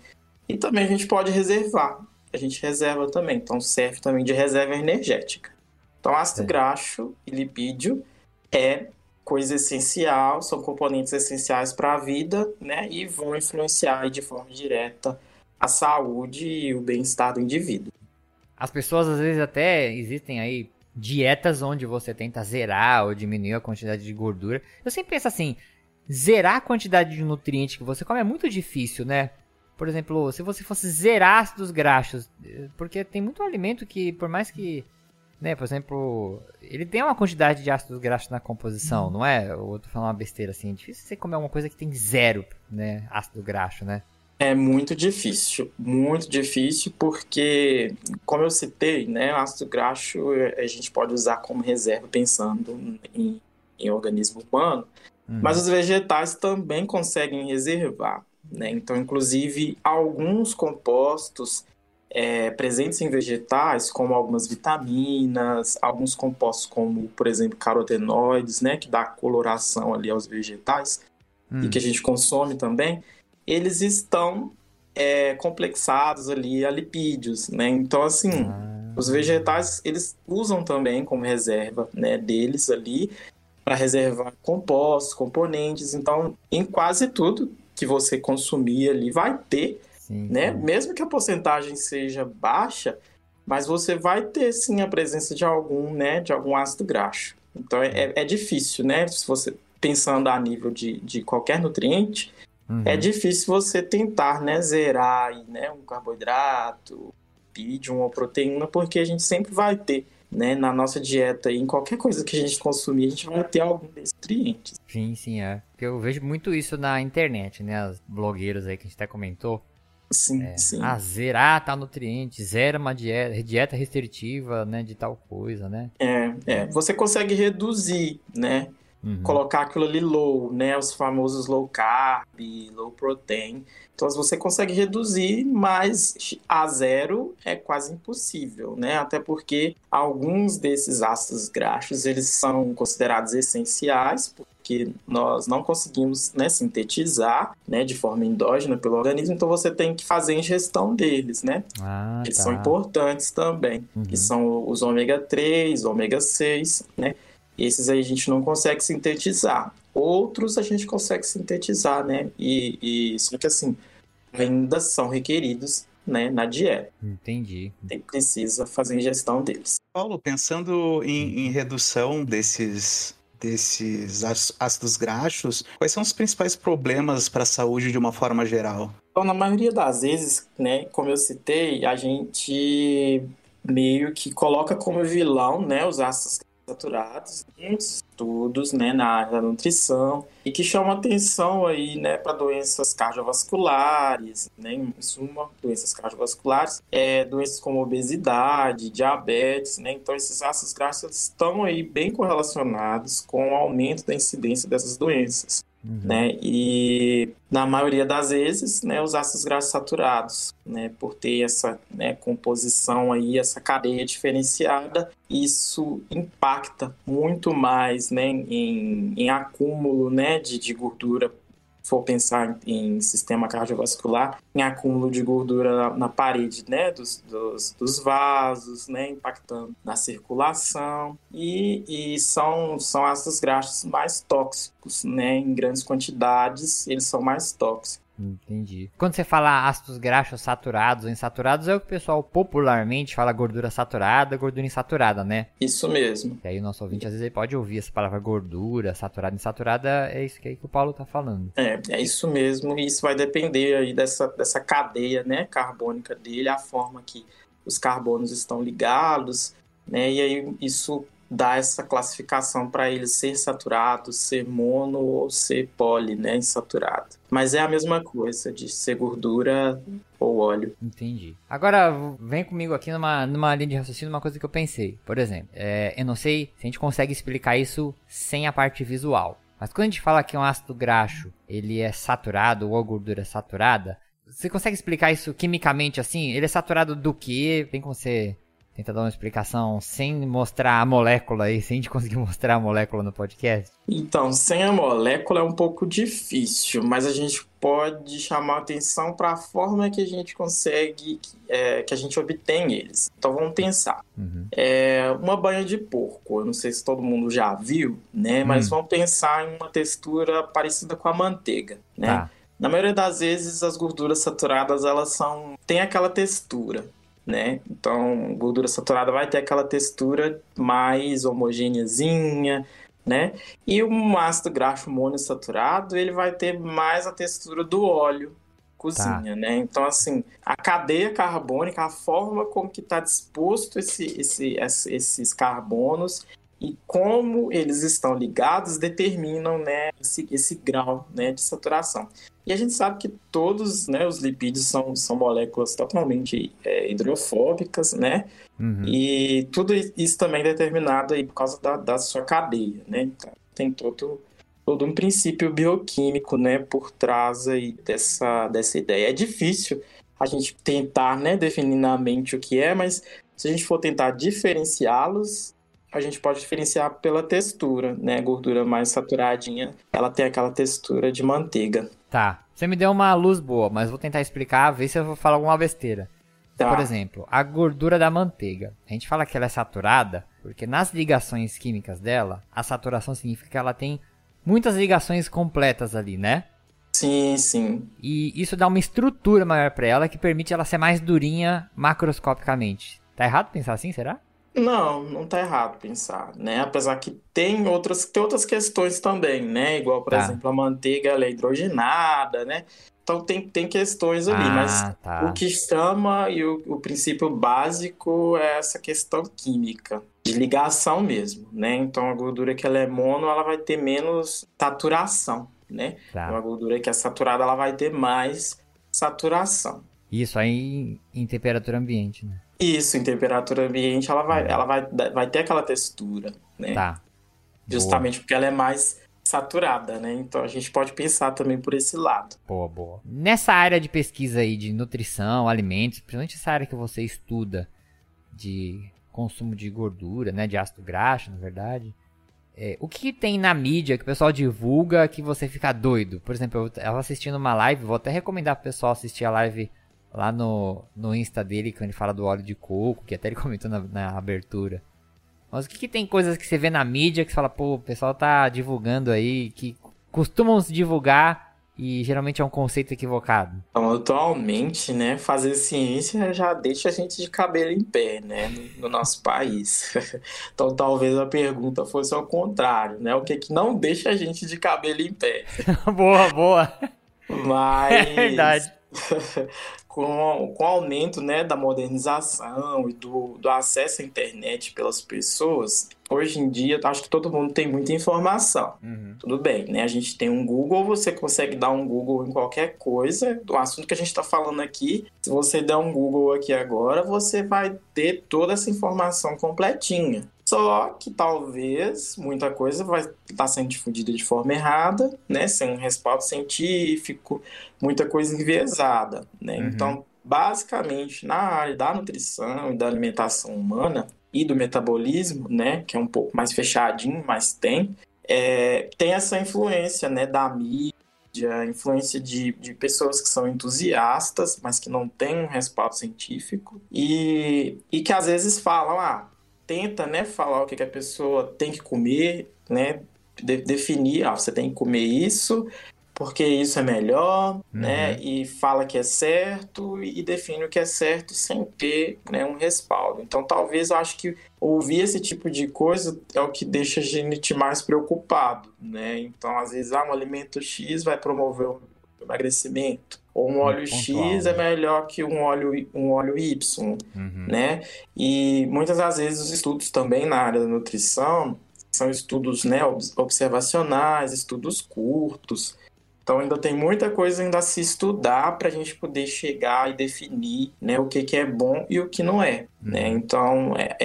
e também a gente pode reservar, a gente reserva também, então serve também de reserva energética. Então, ácido é. graxo e lipídio é coisa essencial, são componentes essenciais para a vida, né, e vão influenciar de forma direta a saúde e o bem-estar do indivíduo. As pessoas às vezes até existem aí dietas onde você tenta zerar ou diminuir a quantidade de gordura. Eu sempre penso assim, zerar a quantidade de nutriente que você come é muito difícil, né? Por exemplo, se você fosse zerar ácidos graxos, porque tem muito alimento que, por mais que, né, por exemplo, ele tem uma quantidade de ácidos graxos na composição, não é? Eu tô falando uma besteira assim, é difícil você comer uma coisa que tem zero, né, ácido graxo, né? É muito difícil, muito difícil, porque, como eu citei, né, o ácido graxo a gente pode usar como reserva pensando em, em organismo humano, uhum. mas os vegetais também conseguem reservar. Né? Então, inclusive, alguns compostos é, presentes em vegetais, como algumas vitaminas, alguns compostos como, por exemplo, carotenoides, né, que dá coloração ali aos vegetais, uhum. e que a gente consome também, eles estão é, complexados ali a lipídios, né? Então, assim, ah. os vegetais, eles usam também como reserva, né, deles ali, para reservar compostos, componentes. Então, em quase tudo que você consumir ali, vai ter, sim, né? Sim. Mesmo que a porcentagem seja baixa, mas você vai ter, sim, a presença de algum, né, de algum ácido graxo. Então, é, é difícil, né? Se você pensando a nível de, de qualquer nutriente, Uhum. É difícil você tentar, né, zerar né, um carboidrato, pídio, uma proteína, porque a gente sempre vai ter, né, na nossa dieta e em qualquer coisa que a gente consumir, a gente vai ter algum desses nutrientes. Sim, sim, é. Porque eu vejo muito isso na internet, né, os blogueiros aí que a gente até comentou. Sim, é, sim. Ah, zerar tal nutriente, zera uma dieta, dieta restritiva, né, de tal coisa, né? É, é. Você consegue reduzir, né? Uhum. Colocar aquilo ali low, né? Os famosos low carb, low protein. Então você consegue reduzir, mas a zero é quase impossível, né? Até porque alguns desses ácidos graxos eles são considerados essenciais, porque nós não conseguimos né, sintetizar né, de forma endógena pelo organismo, então você tem que fazer a ingestão deles, né? Ah, eles tá. são importantes também, uhum. que são os ômega 3, ômega 6, né? Esses aí a gente não consegue sintetizar. Outros a gente consegue sintetizar, né? E, e só que assim, ainda são requeridos né, na dieta. Entendi. Tem, precisa fazer ingestão deles. Paulo, pensando em, em redução desses desses ácidos graxos, quais são os principais problemas para a saúde de uma forma geral? Então, na maioria das vezes, né, como eu citei, a gente meio que coloca como vilão, né, os ácidos saturados, muitos estudos, né, na área da nutrição e que chamam atenção aí, né, para doenças cardiovasculares, né, em suma, doenças cardiovasculares, é, doenças como obesidade, diabetes, né, então esses ácidos graxos estão aí bem correlacionados com o aumento da incidência dessas doenças. Uhum. Né? E na maioria das vezes, né, os ácidos graxos saturados, né, por ter essa né, composição aí, essa cadeia diferenciada, isso impacta muito mais, né, em, em acúmulo, né, de, de gordura for pensar em, sistema cardiovascular, em acúmulo de gordura na, na parede, né, dos, dos, dos, vasos, né, impactando na circulação e, e são, são ácidos graxos mais tóxicos, né, em grandes quantidades eles são mais tóxicos. Entendi. Quando você fala ácidos graxos saturados ou insaturados, é o que o pessoal popularmente fala gordura saturada, gordura insaturada, né? Isso mesmo. E aí o nosso ouvinte às vezes pode ouvir essa palavra gordura, saturada, insaturada, é isso que, aí que o Paulo tá falando. É, é isso mesmo, e isso vai depender aí dessa, dessa cadeia, né, carbônica dele, a forma que os carbonos estão ligados, né, e aí isso dá essa classificação para ele ser saturado, ser mono ou ser poli, né, insaturado. Mas é a mesma coisa de ser gordura ou óleo. Entendi. Agora, vem comigo aqui numa, numa linha de raciocínio uma coisa que eu pensei. Por exemplo, é, eu não sei se a gente consegue explicar isso sem a parte visual. Mas quando a gente fala que um ácido graxo ele é saturado ou gordura é saturada, você consegue explicar isso quimicamente assim? Ele é saturado do que? Tem como você Tenta dar uma explicação sem mostrar a molécula aí, sem a gente conseguir mostrar a molécula no podcast. Então, sem a molécula é um pouco difícil, mas a gente pode chamar atenção para a forma que a gente consegue, é, que a gente obtém eles. Então vamos pensar. Uhum. É, uma banha de porco, eu não sei se todo mundo já viu, né? Mas uhum. vamos pensar em uma textura parecida com a manteiga, né? Tá. Na maioria das vezes as gorduras saturadas elas são têm aquela textura né? Então, gordura saturada vai ter aquela textura mais homogêneazinha, né? E o ácido graxo monoinsaturado, ele vai ter mais a textura do óleo cozinha, tá. né? Então, assim, a cadeia carbônica, a forma como que está disposto esse, esse, esses carbonos e como eles estão ligados determinam né, esse, esse grau né, de saturação. E a gente sabe que todos né, os lipídios são, são moléculas totalmente é, hidrofóbicas, né? Uhum. E tudo isso também é determinado aí por causa da, da sua cadeia, né? Então, tem todo, todo um princípio bioquímico, né, por trás aí dessa, dessa ideia. É difícil a gente tentar, né, definir na mente o que é, mas se a gente for tentar diferenciá-los, a gente pode diferenciar pela textura, né? A gordura mais saturadinha, ela tem aquela textura de manteiga. Tá. Você me deu uma luz boa, mas vou tentar explicar, ver se eu vou falar alguma besteira. Tá. Por exemplo, a gordura da manteiga. A gente fala que ela é saturada porque nas ligações químicas dela, a saturação significa que ela tem muitas ligações completas ali, né? Sim, sim. E isso dá uma estrutura maior para ela que permite ela ser mais durinha macroscopicamente. Tá errado pensar assim, será? Não, não tá errado pensar, né? Apesar que tem outras, tem outras questões também, né? Igual, por tá. exemplo, a manteiga ela é hidrogenada, né? Então tem, tem questões ali, ah, mas tá. o que chama e o, o princípio básico é essa questão química, de ligação mesmo, né? Então a gordura que ela é mono, ela vai ter menos saturação, né? Tá. Então, a gordura que é saturada, ela vai ter mais saturação. Isso aí em temperatura ambiente, né? Isso, em temperatura ambiente, ela vai, ela vai, vai ter aquela textura, né? Tá. Justamente boa. porque ela é mais saturada, né? Então a gente pode pensar também por esse lado. Boa, boa. Nessa área de pesquisa aí de nutrição, alimentos, principalmente essa área que você estuda de consumo de gordura, né? De ácido graxo, na verdade. É, o que tem na mídia que o pessoal divulga que você fica doido? Por exemplo, eu estava assistindo uma live, vou até recomendar pro pessoal assistir a live lá no, no Insta dele, quando ele fala do óleo de coco, que até ele comentou na, na abertura. Mas o que, que, tem coisas que você vê na mídia que você fala, pô, o pessoal tá divulgando aí, que costumam se divulgar e geralmente é um conceito equivocado? Então, atualmente, né, fazer ciência já deixa a gente de cabelo em pé, né, no, no nosso país. então, talvez a pergunta fosse ao contrário, né, o que que não deixa a gente de cabelo em pé? boa, boa. Mas... É verdade. Com, com o aumento né, da modernização e do, do acesso à internet pelas pessoas, hoje em dia acho que todo mundo tem muita informação. Uhum. Tudo bem, né? A gente tem um Google, você consegue dar um Google em qualquer coisa. Do assunto que a gente está falando aqui, se você der um Google aqui agora, você vai ter toda essa informação completinha. Só que talvez muita coisa vai estar tá sendo difundida de forma errada, né? Sem um respaldo científico, muita coisa enviesada, né? Uhum. Então, basicamente, na área da nutrição e da alimentação humana e do metabolismo, né? Que é um pouco mais fechadinho, mas tem, é, tem essa influência, né? Da mídia, influência de, de pessoas que são entusiastas, mas que não têm um respaldo científico e, e que às vezes falam, ah, tenta, né, falar o que, que a pessoa tem que comer, né, de, definir, ah, você tem que comer isso, porque isso é melhor, Uhum. né, e fala que é certo e define o que é certo sem ter, né, um respaldo. Então, talvez eu acho que ouvir esse tipo de coisa é o que deixa a gente mais preocupado, né? Então, às vezes, ah, um alimento X vai promover o emagrecimento, ou um óleo pontual, X né? é melhor que um óleo, um óleo Y, Uhum. né? E muitas das vezes os estudos também na área da nutrição são estudos né, ob- observacionais, estudos curtos. Então ainda tem muita coisa ainda a se estudar para a gente poder chegar e definir né, o que, que é bom e o que não é. Né? Então é,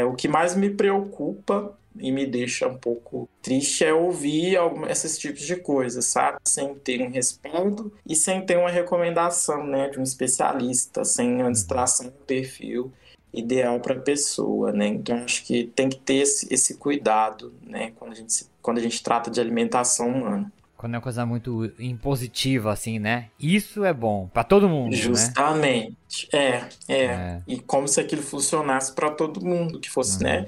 é- o que mais me preocupa e me deixa um pouco triste é ouvir algum, esses tipos de coisas, sabe? Sem ter um respaldo e sem ter uma recomendação né, de um especialista, sem antes traçar um perfil ideal para a pessoa, né? Então acho que tem que ter esse, esse cuidado, né? Quando a gente quando a gente trata de alimentação humana. Quando é uma coisa muito impositiva, assim, né? Isso é bom pra todo mundo, né? Justamente. É, é, É. E como se aquilo funcionasse para todo mundo, que fosse, Uhum. né?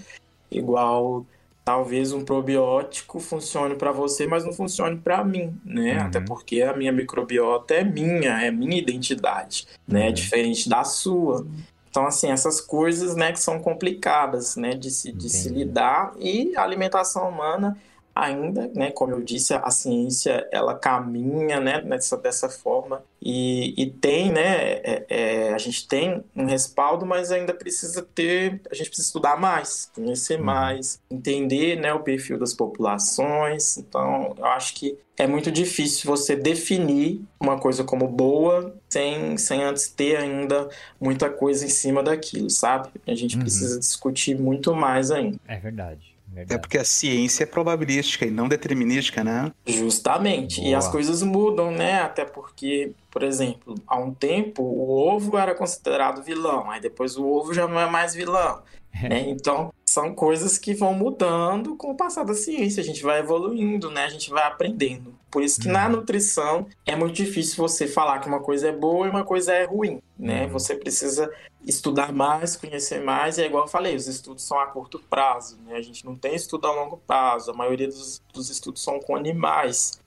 Igual talvez um probiótico funcione para você, mas não funcione para mim, né? Uhum. Até porque a minha microbiota é minha, é minha identidade, né? Uhum. Diferente da sua. Então, assim, essas coisas, né, que são complicadas, né, de se, de se lidar. E a alimentação humana ainda, né, como eu disse, a ciência, ela caminha, né, nessa, dessa forma. E, e tem, né, é- é, a gente tem um respaldo, mas ainda precisa ter, a gente precisa estudar mais, conhecer Uhum. mais, entender, né, o perfil das populações. Então, eu acho que é muito difícil você definir uma coisa como boa sem, sem antes ter ainda muita coisa em cima daquilo, sabe? A gente Uhum. precisa discutir muito mais ainda. É verdade. É verdade. porque a ciência é probabilística e não determinística, né? Justamente. E Boa. as coisas mudam, né? Até porque, por exemplo, há um tempo o ovo era considerado vilão, aí depois o ovo já não é mais vilão. Né? Então, são coisas que vão mudando com o passar da ciência. A gente vai evoluindo, né? A gente vai aprendendo. Por isso que na Uhum. nutrição é muito difícil você falar que uma coisa é boa e uma coisa é ruim, né? Uhum. Você precisa estudar mais, conhecer mais, e é igual eu falei, os estudos são a curto prazo, né? A gente não tem estudo a longo prazo, a maioria dos, dos estudos são com animais,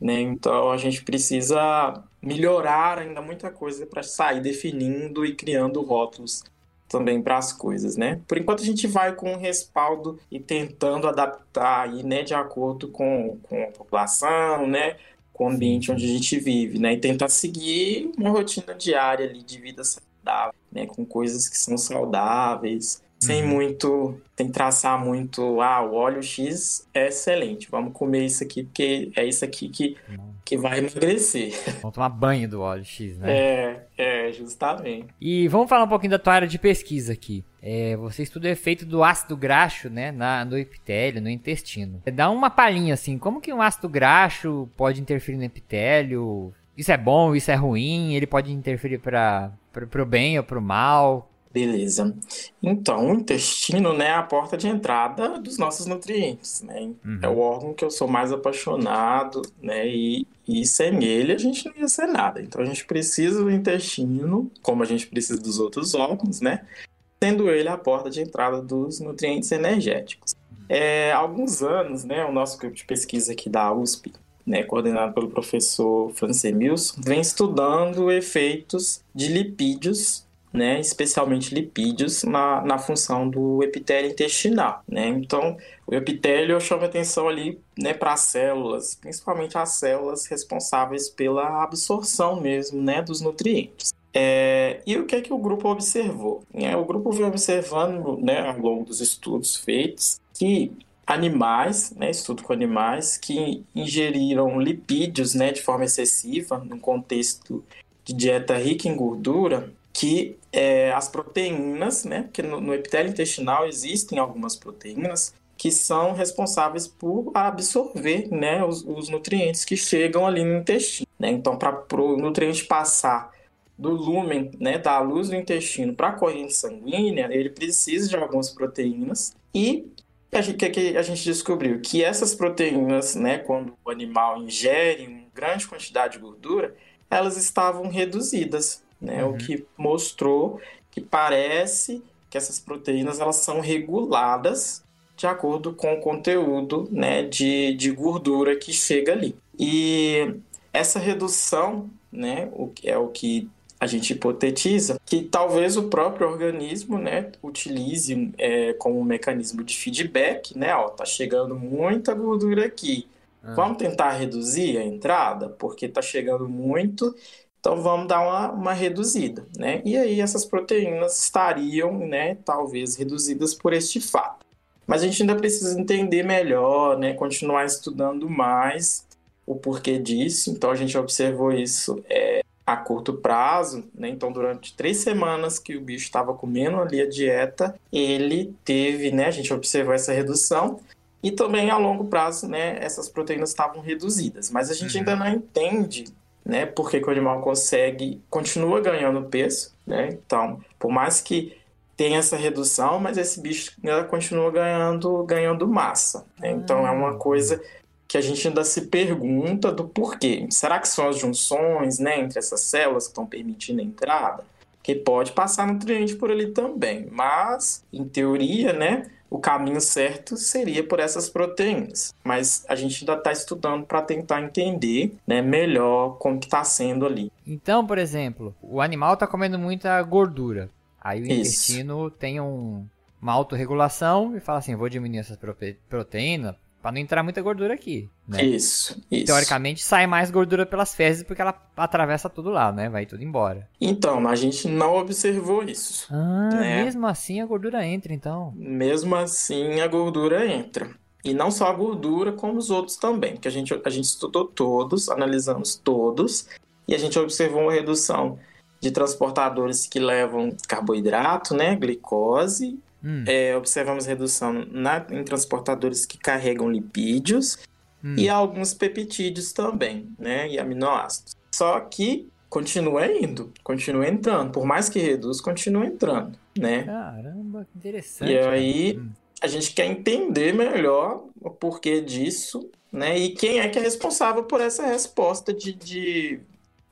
né? Então a gente precisa melhorar ainda muita coisa para sair definindo e criando rótulos também para as coisas, né? Por enquanto a gente vai com um respaldo e tentando adaptar aí, né, de acordo com, com a população, né, com o ambiente onde a gente vive, né, e tentar seguir uma rotina diária ali de vida saudável, né, com coisas que são saudáveis, sem Uhum. muito, sem traçar muito, ah, o óleo X é excelente, vamos comer isso aqui porque é isso aqui que, que vai emagrecer. Vamos tomar banho do óleo X, né? É, é, justamente. E vamos falar um pouquinho da tua área de pesquisa aqui. É, você estuda o efeito do ácido graxo, né, na, no epitélio, no intestino. Dá uma palhinha assim, como que um ácido graxo pode interferir no epitélio? Isso é bom, isso é ruim? Ele pode interferir para o bem ou para o mal? Beleza. Então, o intestino, né, é a porta de entrada dos nossos nutrientes, né? Uhum. É o órgão que eu sou mais apaixonado, né? E, e sem ele a gente não ia ser nada. Então a gente precisa do intestino, como a gente precisa dos outros órgãos, né? Sendo ele a porta de entrada dos nutrientes energéticos. É, há alguns anos, né, o nosso grupo de pesquisa aqui da USP, né, coordenado pelo professor Francis Mills, vem estudando efeitos de lipídios né, especialmente lipídios, na, na função do epitélio intestinal. Né? Então, o epitélio chama atenção ali né, para as células, principalmente as células responsáveis pela absorção mesmo né, dos nutrientes. É, e o que é que o grupo observou? É, o grupo vem observando né, ao longo dos estudos feitos que animais, né, estudo com animais, que ingeriram lipídios né, de forma excessiva, no contexto de dieta rica em gordura, que é, as proteínas, né, porque no, no epitélio intestinal existem algumas proteínas que são responsáveis por absorver né, os, os nutrientes que chegam ali no intestino. Né? Então, para o nutriente passar do lúmen, né, da luz do intestino para a corrente sanguínea, ele precisa de algumas proteínas e gente, que, que a gente descobriu que essas proteínas, né, quando o animal ingere uma grande quantidade de gordura, elas estavam reduzidas né? Uhum. O que mostrou que parece que essas proteínas elas são reguladas de acordo com o conteúdo né, de, de gordura que chega ali. E essa redução né, o, é o que a gente hipotetiza que talvez o próprio organismo né, utilize é, como um mecanismo de feedback, né? Ó, tá chegando muita gordura aqui. Ah. Vamos tentar reduzir a entrada, porque tá chegando muito então vamos dar uma, uma reduzida, né? E aí essas proteínas estariam, né, talvez reduzidas por este fato. Mas a gente ainda precisa entender melhor, né, continuar estudando mais o porquê disso. Então a gente observou isso é, a curto prazo, né? Então durante três semanas que o bicho estava comendo ali a dieta, ele teve, né? A gente observou essa redução. E também a longo prazo, né, essas proteínas estavam reduzidas. Mas a gente uhum. ainda não entende né? Porque o animal consegue, continua ganhando peso, né? Então, por mais que tenha essa redução, mas esse bicho ainda continua ganhando, ganhando massa. Né? Então, é uma coisa que a gente ainda se pergunta do porquê. Será que são as junções, né, entre essas células que estão permitindo a entrada? Que pode passar nutriente por ali também, mas, em teoria, né, o caminho certo seria por essas proteínas. Mas a gente ainda está estudando para tentar entender né, melhor como está sendo ali. Então, por exemplo, o animal está comendo muita gordura. Aí o Isso. intestino tem um, uma autorregulação e fala assim: vou diminuir essas proteínas Pra não entrar muita gordura aqui, né? Isso, isso. Teoricamente sai mais gordura pelas fezes porque ela atravessa tudo lá, né? Vai tudo embora. Então, a gente não observou isso. Ah, né? mesmo assim a gordura entra, então. Mesmo assim a gordura entra. E não só a gordura, como os outros também, que a gente, a gente estudou todos, analisamos todos, e a gente observou uma redução de transportadores que levam carboidrato, né, glicose, Hum. É, observamos redução na, em transportadores que carregam lipídios hum. e alguns peptídeos também, né? E aminoácidos. Só que continua indo, continua entrando. Por mais que reduz, continua entrando, né? Caramba, que interessante. E aí hum. a gente quer entender melhor o porquê disso, né? E quem é que é responsável por essa resposta de, de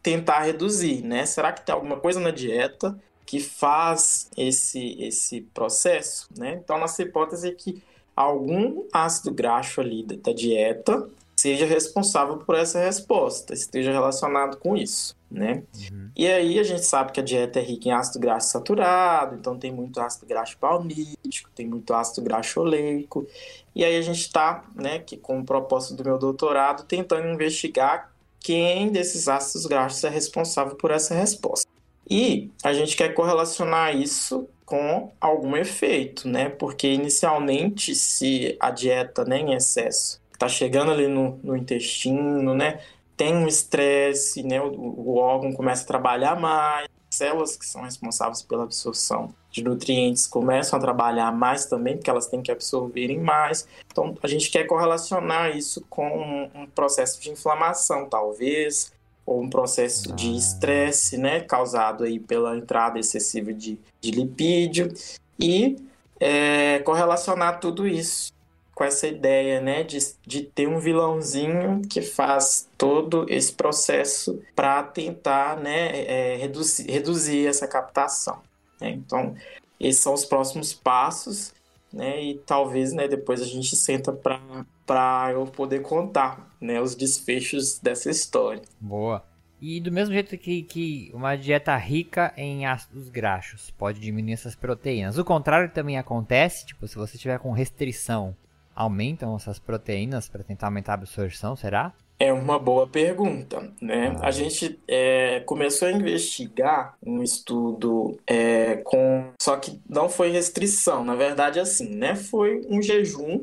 tentar reduzir, né? Será que tem alguma coisa na dieta? Que faz esse, esse processo, né? Então, nossa hipótese é que algum ácido graxo ali da dieta seja responsável por essa resposta, esteja relacionado com isso, né? Uhum. E aí a gente sabe que a dieta é rica em ácido graxo saturado, então tem muito ácido graxo palmítico, tem muito ácido graxo oleico, e aí a gente está, né, que com o propósito do meu doutorado, tentando investigar quem desses ácidos graxos é responsável por essa resposta. E a gente quer correlacionar isso com algum efeito, né? Porque inicialmente, se a dieta né, em excesso está chegando ali no, no, intestino, né? Tem um estresse, né? O, o, órgão começa a trabalhar mais, células que são responsáveis pela absorção de nutrientes começam a trabalhar mais também, porque elas têm que absorverem mais. Então, a gente quer correlacionar isso com um, um processo de inflamação, talvez, ou um processo ah. de estresse, né, causado aí pela entrada excessiva de, de lipídio e é, correlacionar tudo isso com essa ideia, né, de, de ter um vilãozinho que faz todo esse processo para tentar, né, é, reduzir, reduzir essa captação. Né? Então, esses são os próximos passos né? E talvez, né, depois a gente senta para eu poder contar, né, os desfechos dessa história. Boa. E do mesmo jeito que, que uma dieta rica em ácidos graxos pode diminuir essas proteínas. O contrário também acontece, tipo, se você tiver com restrição, aumentam essas proteínas para tentar aumentar a absorção, será? É uma boa pergunta, né? A gente é, começou a investigar um estudo é, com, só que não foi restrição, na verdade, assim, né? Foi um jejum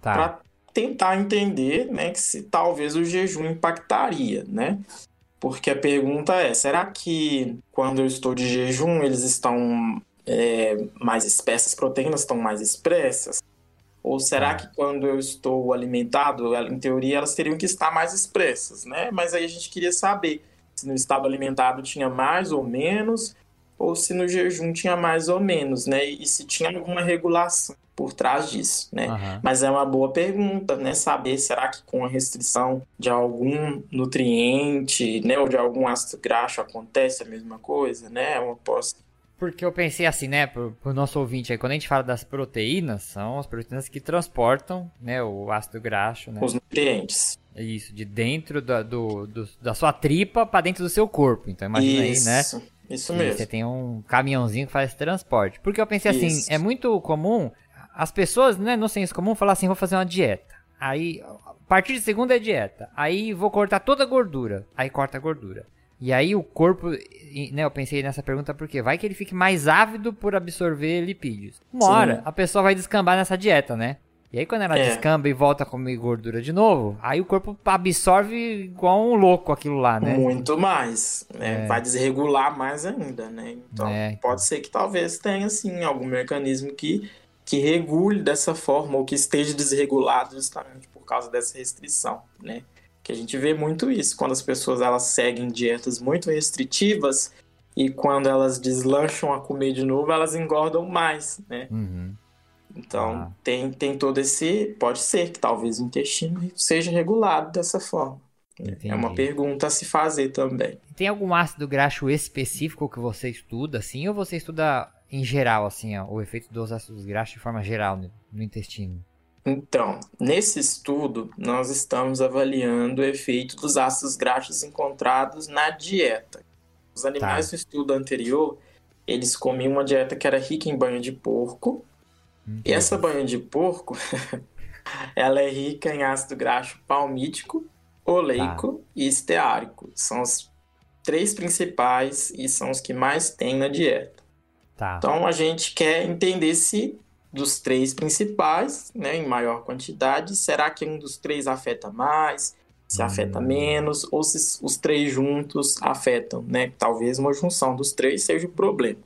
Tá. para tentar entender, né, que se talvez o jejum impactaria, né? Porque a pergunta é, será que quando eu estou de jejum eles estão é, mais espessas, as proteínas estão mais expressas? Ou será que quando eu estou alimentado, em teoria elas teriam que estar mais expressas, né? Mas aí a gente queria saber se no estado alimentado tinha mais ou menos, ou se no jejum tinha mais ou menos, né? E se tinha alguma regulação por trás disso, né? Aham. Mas é uma boa pergunta, né? Saber, será que com a restrição de algum nutriente, né? Ou de algum ácido graxo acontece a mesma coisa, né? É uma Porque eu pensei assim, né, pro, pro nosso ouvinte aí, quando a gente fala das proteínas, são as proteínas que transportam, né, o ácido graxo, né? os nutrientes. Isso, de dentro da, do, do- da sua tripa pra dentro do seu corpo. Então imagina isso, aí, né? Isso mesmo. Você tem um caminhãozinho que faz transporte. Porque eu pensei assim, Isso. é muito comum as pessoas, né, no senso comum, falar assim, vou fazer uma dieta. Aí, a partir de segunda é dieta. Aí vou cortar toda a gordura. Aí corta a gordura. E aí o corpo, né, eu pensei nessa pergunta porque vai que ele fique mais ávido por absorver lipídios. Uma Sim. hora a pessoa vai descambar nessa dieta, né? E aí quando ela É. descamba e volta a comer gordura de novo, aí o corpo absorve igual um louco aquilo lá, né? Muito mais, né? É. Vai desregular mais ainda, né? Então, É, então. pode ser que talvez tenha, sim, algum mecanismo que, que regule dessa forma ou que esteja desregulado justamente por causa dessa restrição, né? Que a gente vê muito isso, quando as pessoas elas seguem dietas muito restritivas e quando elas deslancham a comer de novo, elas engordam mais, né? Uhum. Então, Ah. tem, tem todo esse... Pode ser que talvez o intestino seja regulado dessa forma. É uma Entendi. pergunta a se fazer também. Tem algum ácido graxo específico que você estuda, assim, ou você estuda em geral, assim, ó, o efeito dos ácidos graxos de forma geral no, no intestino? Então, nesse estudo, nós estamos avaliando o efeito dos ácidos graxos encontrados na dieta. Os animais Tá. do estudo anterior, eles comiam uma dieta que era rica em banha de porco, e essa banha de porco, ela é rica em ácido graxo palmítico, oleico e esteárico. São os três principais e são os que mais tem na dieta. Tá. Então a gente quer entender se dos três principais, né, em maior quantidade, será que um dos três afeta mais, se afeta menos, ou se os três juntos afetam, né? Talvez uma junção dos três seja o problema.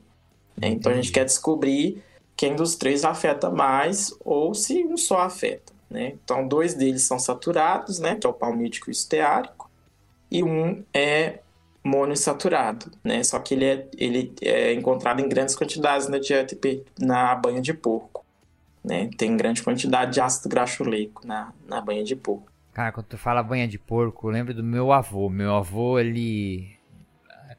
né? Então a gente quer descobrir quem dos três afeta mais ou se um só afeta, né? Então dois deles são saturados, né, que é o palmítico e o esteárico, e um é monoinsaturado, né? Só que ele é, ele é encontrado em grandes quantidades na dieta na banha de porco, né? Tem grande quantidade de ácido graxo oleico na, na banha de porco. Cara, quando tu fala banha de porco, eu lembro do meu avô. Meu avô, ele.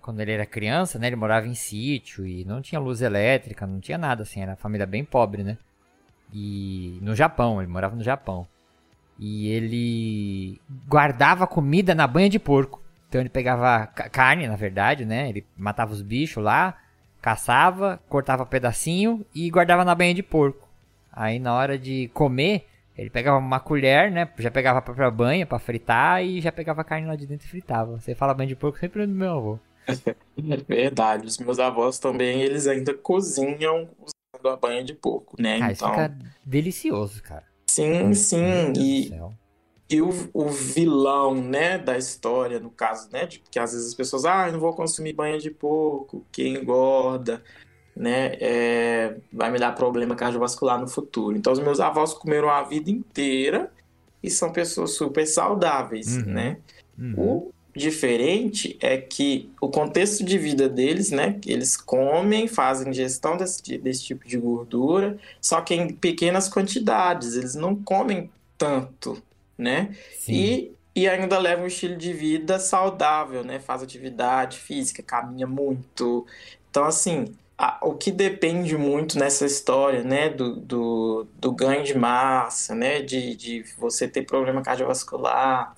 Quando ele era criança, né? Ele morava em sítio e não tinha luz elétrica, não tinha nada assim. Era família bem pobre, né? E. No Japão, ele morava no Japão. E ele guardava comida na banha de porco. Então ele pegava ca- carne, na verdade, né? Ele matava os bichos lá, caçava, cortava pedacinho e guardava na banha de porco. Aí na hora de comer, ele pegava uma colher, né? Já pegava a própria banha pra fritar e já pegava a carne lá de dentro e fritava. Você fala banha de porco sempre lembra do meu avô. É verdade, os meus avós também, eles ainda cozinham usando a banha de porco, né? Isso então, fica delicioso, cara. sim, sim, e céu. E o, o vilão, né, da história, no caso, né, de que às vezes as pessoas, ah, não vou consumir banha de porco, que engorda, né, é, vai me dar problema cardiovascular no futuro. Então, os meus avós comeram a vida inteira e são pessoas super saudáveis, Uhum. né. Uhum. O diferente é que o contexto de vida deles, né, eles comem, fazem ingestão desse, desse tipo de gordura, só que em pequenas quantidades, eles não comem tanto, né? Sim. E, e ainda leva um estilo de vida saudável, né? Faz atividade física, caminha muito. Então, assim, o que depende muito nessa história, né, do, do, do ganho de massa, né, de, de você ter problema cardiovascular,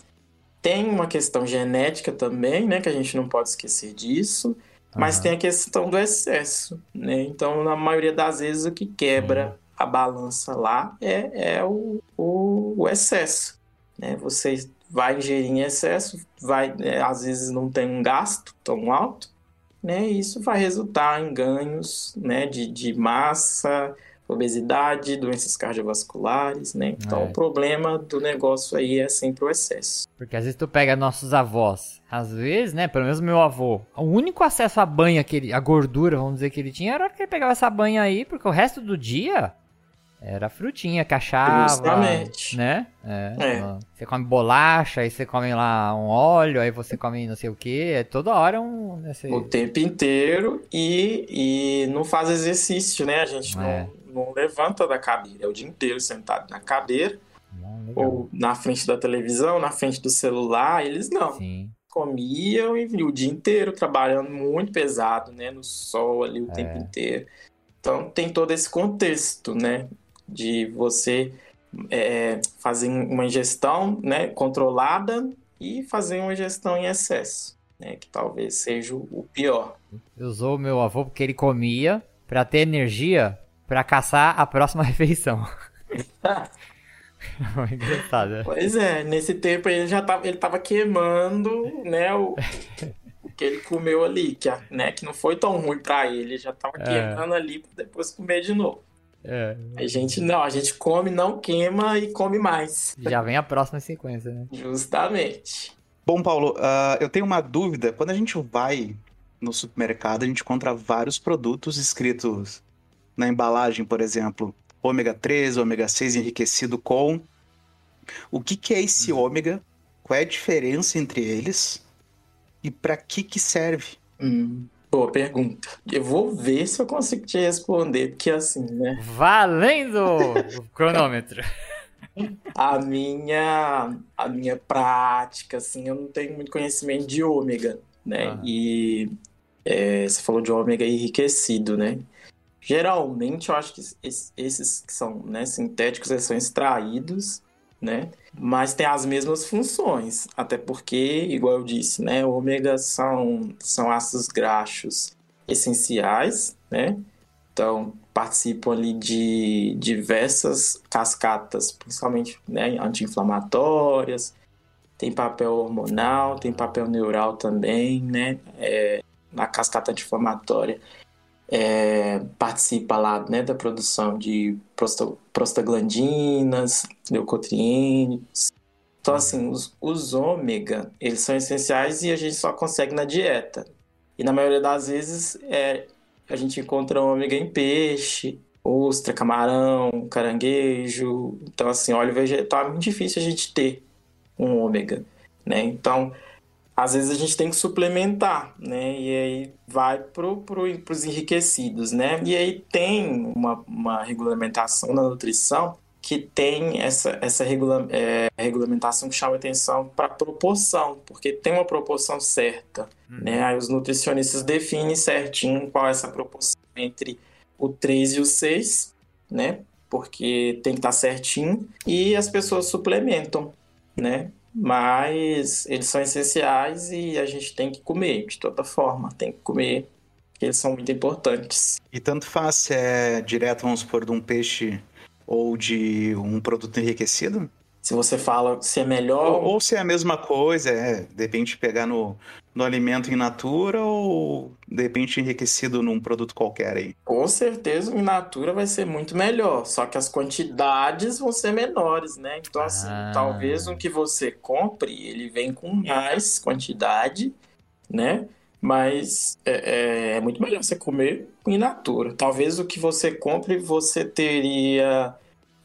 tem uma questão genética também, né, que a gente não pode esquecer disso, mas tem a questão do excesso, né, então na maioria das vezes o que quebra uhum. a balança lá é, é o, o, o excesso, né, você vai ingerir em excesso, vai, né, às vezes não tem um gasto tão alto, né? Isso vai resultar em ganhos, né, de, de massa, obesidade, doenças cardiovasculares, né? Então é. o problema do negócio aí é sempre o excesso. Porque às vezes tu pega nossos avós, às vezes, né, pelo menos meu avô, o único acesso à banha que ele, a gordura, vamos dizer que ele tinha, era que ele pegava essa banha aí, porque o resto do dia era frutinha, cachava, Justamente. né? É, é. Você come bolacha, aí você come lá um óleo, aí você come não sei o que, é toda hora um... Esse... O tempo inteiro e, e não faz exercício, né? A gente é. não, não levanta da cadeira, é o dia inteiro sentado na cadeira, ou na frente da televisão, na frente do celular, eles não. Sim. Comiam e o dia inteiro trabalhando muito pesado, né? No sol ali o é. tempo inteiro. Então tem todo esse contexto, né? De você é, fazer uma ingestão né, controlada e fazer uma ingestão em excesso, né, que talvez seja o pior. Usou o meu avô porque ele comia para ter energia para caçar a próxima refeição. Engraçado. Né? Pois é, nesse tempo ele já tava, ele tava queimando, né, o, o que ele comeu ali, que, né, que não foi tão ruim para ele, ele já tava é. queimando ali para depois comer de novo. É. A gente não, a gente come, não queima e come mais. Já vem a próxima sequência, né? Justamente. Bom, Paulo, uh, eu tenho uma dúvida. Quando a gente vai no supermercado, a gente encontra vários produtos escritos na embalagem, por exemplo, ômega 3, ômega 6 enriquecido com. O que, que é esse hum. ômega? Qual é a diferença entre eles? E para que que serve? Hum. Boa pergunta. Eu vou ver se eu consigo te responder, porque assim, né? Valendo o cronômetro. A minha, a minha prática, assim, eu não tenho muito conhecimento de ômega, né? Ah. E é, você falou de ômega enriquecido, né? Geralmente, eu acho que esses que são né, sintéticos, eles são extraídos né? Mas tem as mesmas funções, até porque, igual eu disse, né, ômega são, são ácidos graxos essenciais, né? Então, participam ali de diversas cascatas, principalmente né, anti-inflamatórias, tem papel hormonal, tem papel neural também, né? É, na cascata anti-inflamatória é, participa lá né, da produção de prostaglandinas, leucotrienes. Então, assim, os, os ômega, eles são essenciais e a gente só consegue na dieta. E na maioria das vezes é, a gente encontra ômega em peixe, ostra, camarão, caranguejo. Então, assim, óleo vegetal é muito difícil a gente ter um ômega, né? Então, às vezes a gente tem que suplementar, né? E aí vai para pro, os enriquecidos, né? E aí tem uma, uma regulamentação na nutrição que tem essa, essa regula, é, regulamentação que chama atenção para proporção, porque tem uma proporção certa, uhum. né? Aí os nutricionistas definem certinho qual é essa proporção entre o 3 e o 6, né? Porque tem que estar tá certinho e as pessoas suplementam, né? Mas eles são essenciais e a gente tem que comer de toda forma, tem que comer, porque eles são muito importantes. E tanto faz se é direto, vamos supor, de um peixe ou de um produto enriquecido? Se você fala se é melhor. Ou, ou se é a mesma coisa, é, de repente pegar no, no alimento in natura ou de repente enriquecido num produto qualquer aí? Com certeza o in natura vai ser muito melhor, só que as quantidades vão ser menores, né? Então, assim, ah. talvez o que você compre, ele vem com mais quantidade, né? Mas é, é, é muito melhor você comer in natura. Talvez o que você compre, você teria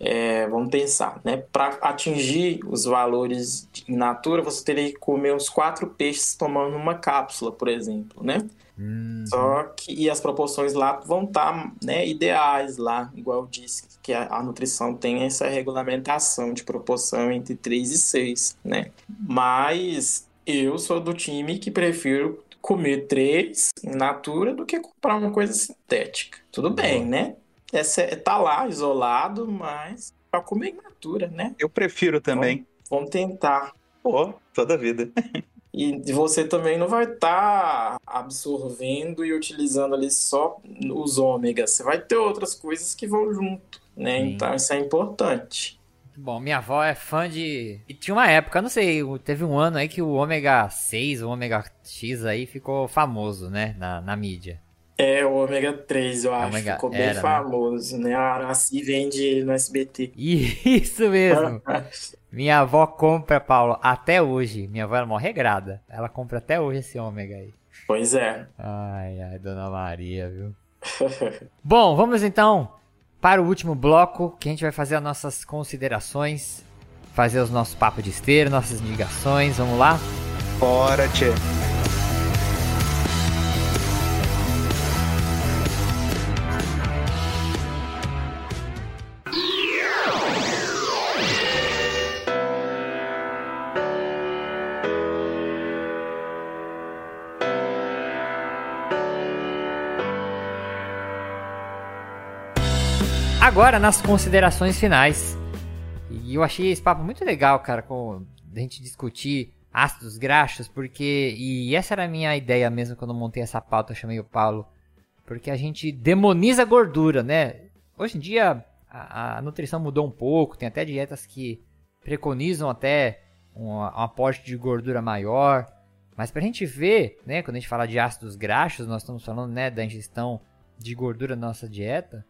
é, vamos pensar, né? Para atingir os valores in natura, você teria que comer uns quatro peixes tomando uma cápsula, por exemplo, né? Uhum. Só que e as proporções lá vão estar tá, né, ideais lá, igual eu disse, que a, a, nutrição tem essa regulamentação de proporção entre 3 e 6, né? Mas eu sou do time que prefiro comer três in natura do que comprar uma coisa sintética. Tudo bem, né? Essa é, tá lá, isolado, mas para comer natura, né? Eu prefiro também. Vamos, vamos tentar. Pô, toda a vida. E você também não vai estar tá absorvendo e utilizando ali só os ômegas. Você vai ter outras coisas que vão junto, né? Sim. Então isso é importante. Bom, minha avó é fã de. E tinha uma época, não sei, teve um ano aí que o ômega 6, o ômega X aí ficou famoso, né? Na, na mídia. É, o ômega 3, eu acho. Ômega... Ficou bem Era, né? famoso, né? né? A Araci vende no SBT. Isso mesmo. Minha avó compra, Paulo, até hoje. Minha avó é mó regrada. Ela compra até hoje esse ômega aí. Pois é. Ai, ai, dona Maria, viu? Bom, vamos então para o último bloco, que a gente vai fazer as nossas considerações, fazer os nossos papos de esteira, nossas indicações. Vamos lá? Bora, tchê. Agora, nas considerações finais. E eu achei esse papo muito legal, cara, com a gente discutir ácidos graxos, porque. E essa era a minha ideia mesmo quando eu montei essa pauta, eu chamei o Paulo. Porque a gente demoniza gordura, né? Hoje em dia a, a nutrição mudou um pouco, tem até dietas que preconizam até um, um aporte de gordura maior. Mas pra gente ver, né, quando a gente fala de ácidos graxos, nós estamos falando, né, da ingestão de gordura na nossa dieta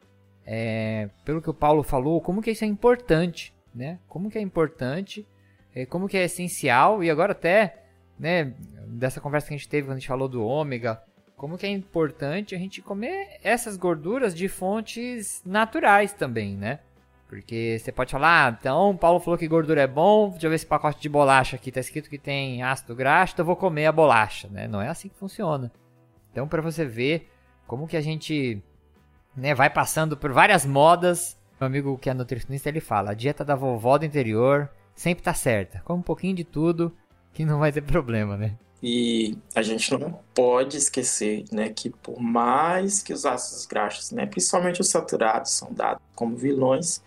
é, pelo que o Paulo falou, como que isso é importante, né? Como que é importante, é, como que é essencial, e agora até, né, dessa conversa que a gente teve quando a gente falou do ômega, como que é importante a gente comer essas gorduras de fontes naturais também, né? Porque você pode falar, ah, então Paulo falou que gordura é bom, deixa eu ver esse pacote de bolacha aqui, tá escrito que tem ácido graxo, então eu vou comer a bolacha, né? Não é assim que funciona. Então, para você ver como que a gente né, vai passando por várias modas. Meu amigo que é nutricionista, ele fala, a dieta da vovó do interior sempre tá certa. Come um pouquinho de tudo que não vai ter problema, né? E a gente não pode esquecer, né, que por mais que os ácidos graxos, né, principalmente os saturados, são dados como vilões,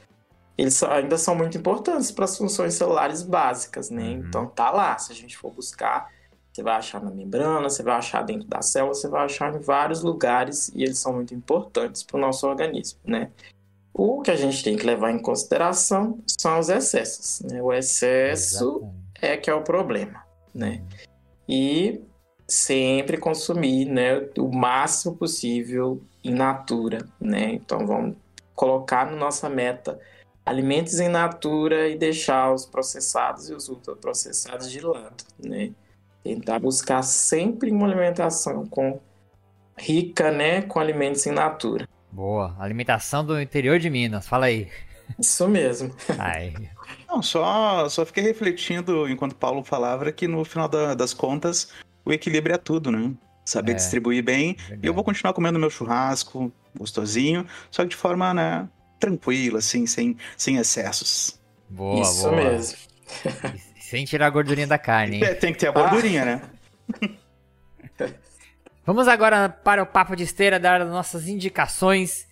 eles ainda são muito importantes para as funções celulares básicas, né? Uhum. Então tá lá, se a gente for buscar você vai achar na membrana, você vai achar dentro da célula, você vai achar em vários lugares e eles são muito importantes para o nosso organismo, né? O que a gente tem que levar em consideração são os excessos, né? O excesso Exatamente. é que é o problema, né? E sempre consumir, né, o máximo possível in natura, né? Então vamos colocar na nossa meta alimentos em natura e deixar os processados e os ultraprocessados de lado, né? Tentar buscar sempre uma alimentação com rica, né, com alimentos em natura. Boa, alimentação do interior de Minas, fala aí. Isso mesmo. Ai. Não, só, só fiquei refletindo enquanto Paulo falava que no final da, das contas o equilíbrio é tudo, né? Saber é, distribuir bem. E eu vou continuar comendo meu churrasco, gostosinho, só que de forma, né, tranquila, assim, sem, sem excessos. Boa, Isso boa. mesmo. Sem tirar a gordurinha da carne. É, tem que ter a gordurinha, ah. né? Vamos agora para o papo de esteira dar as nossas indicações.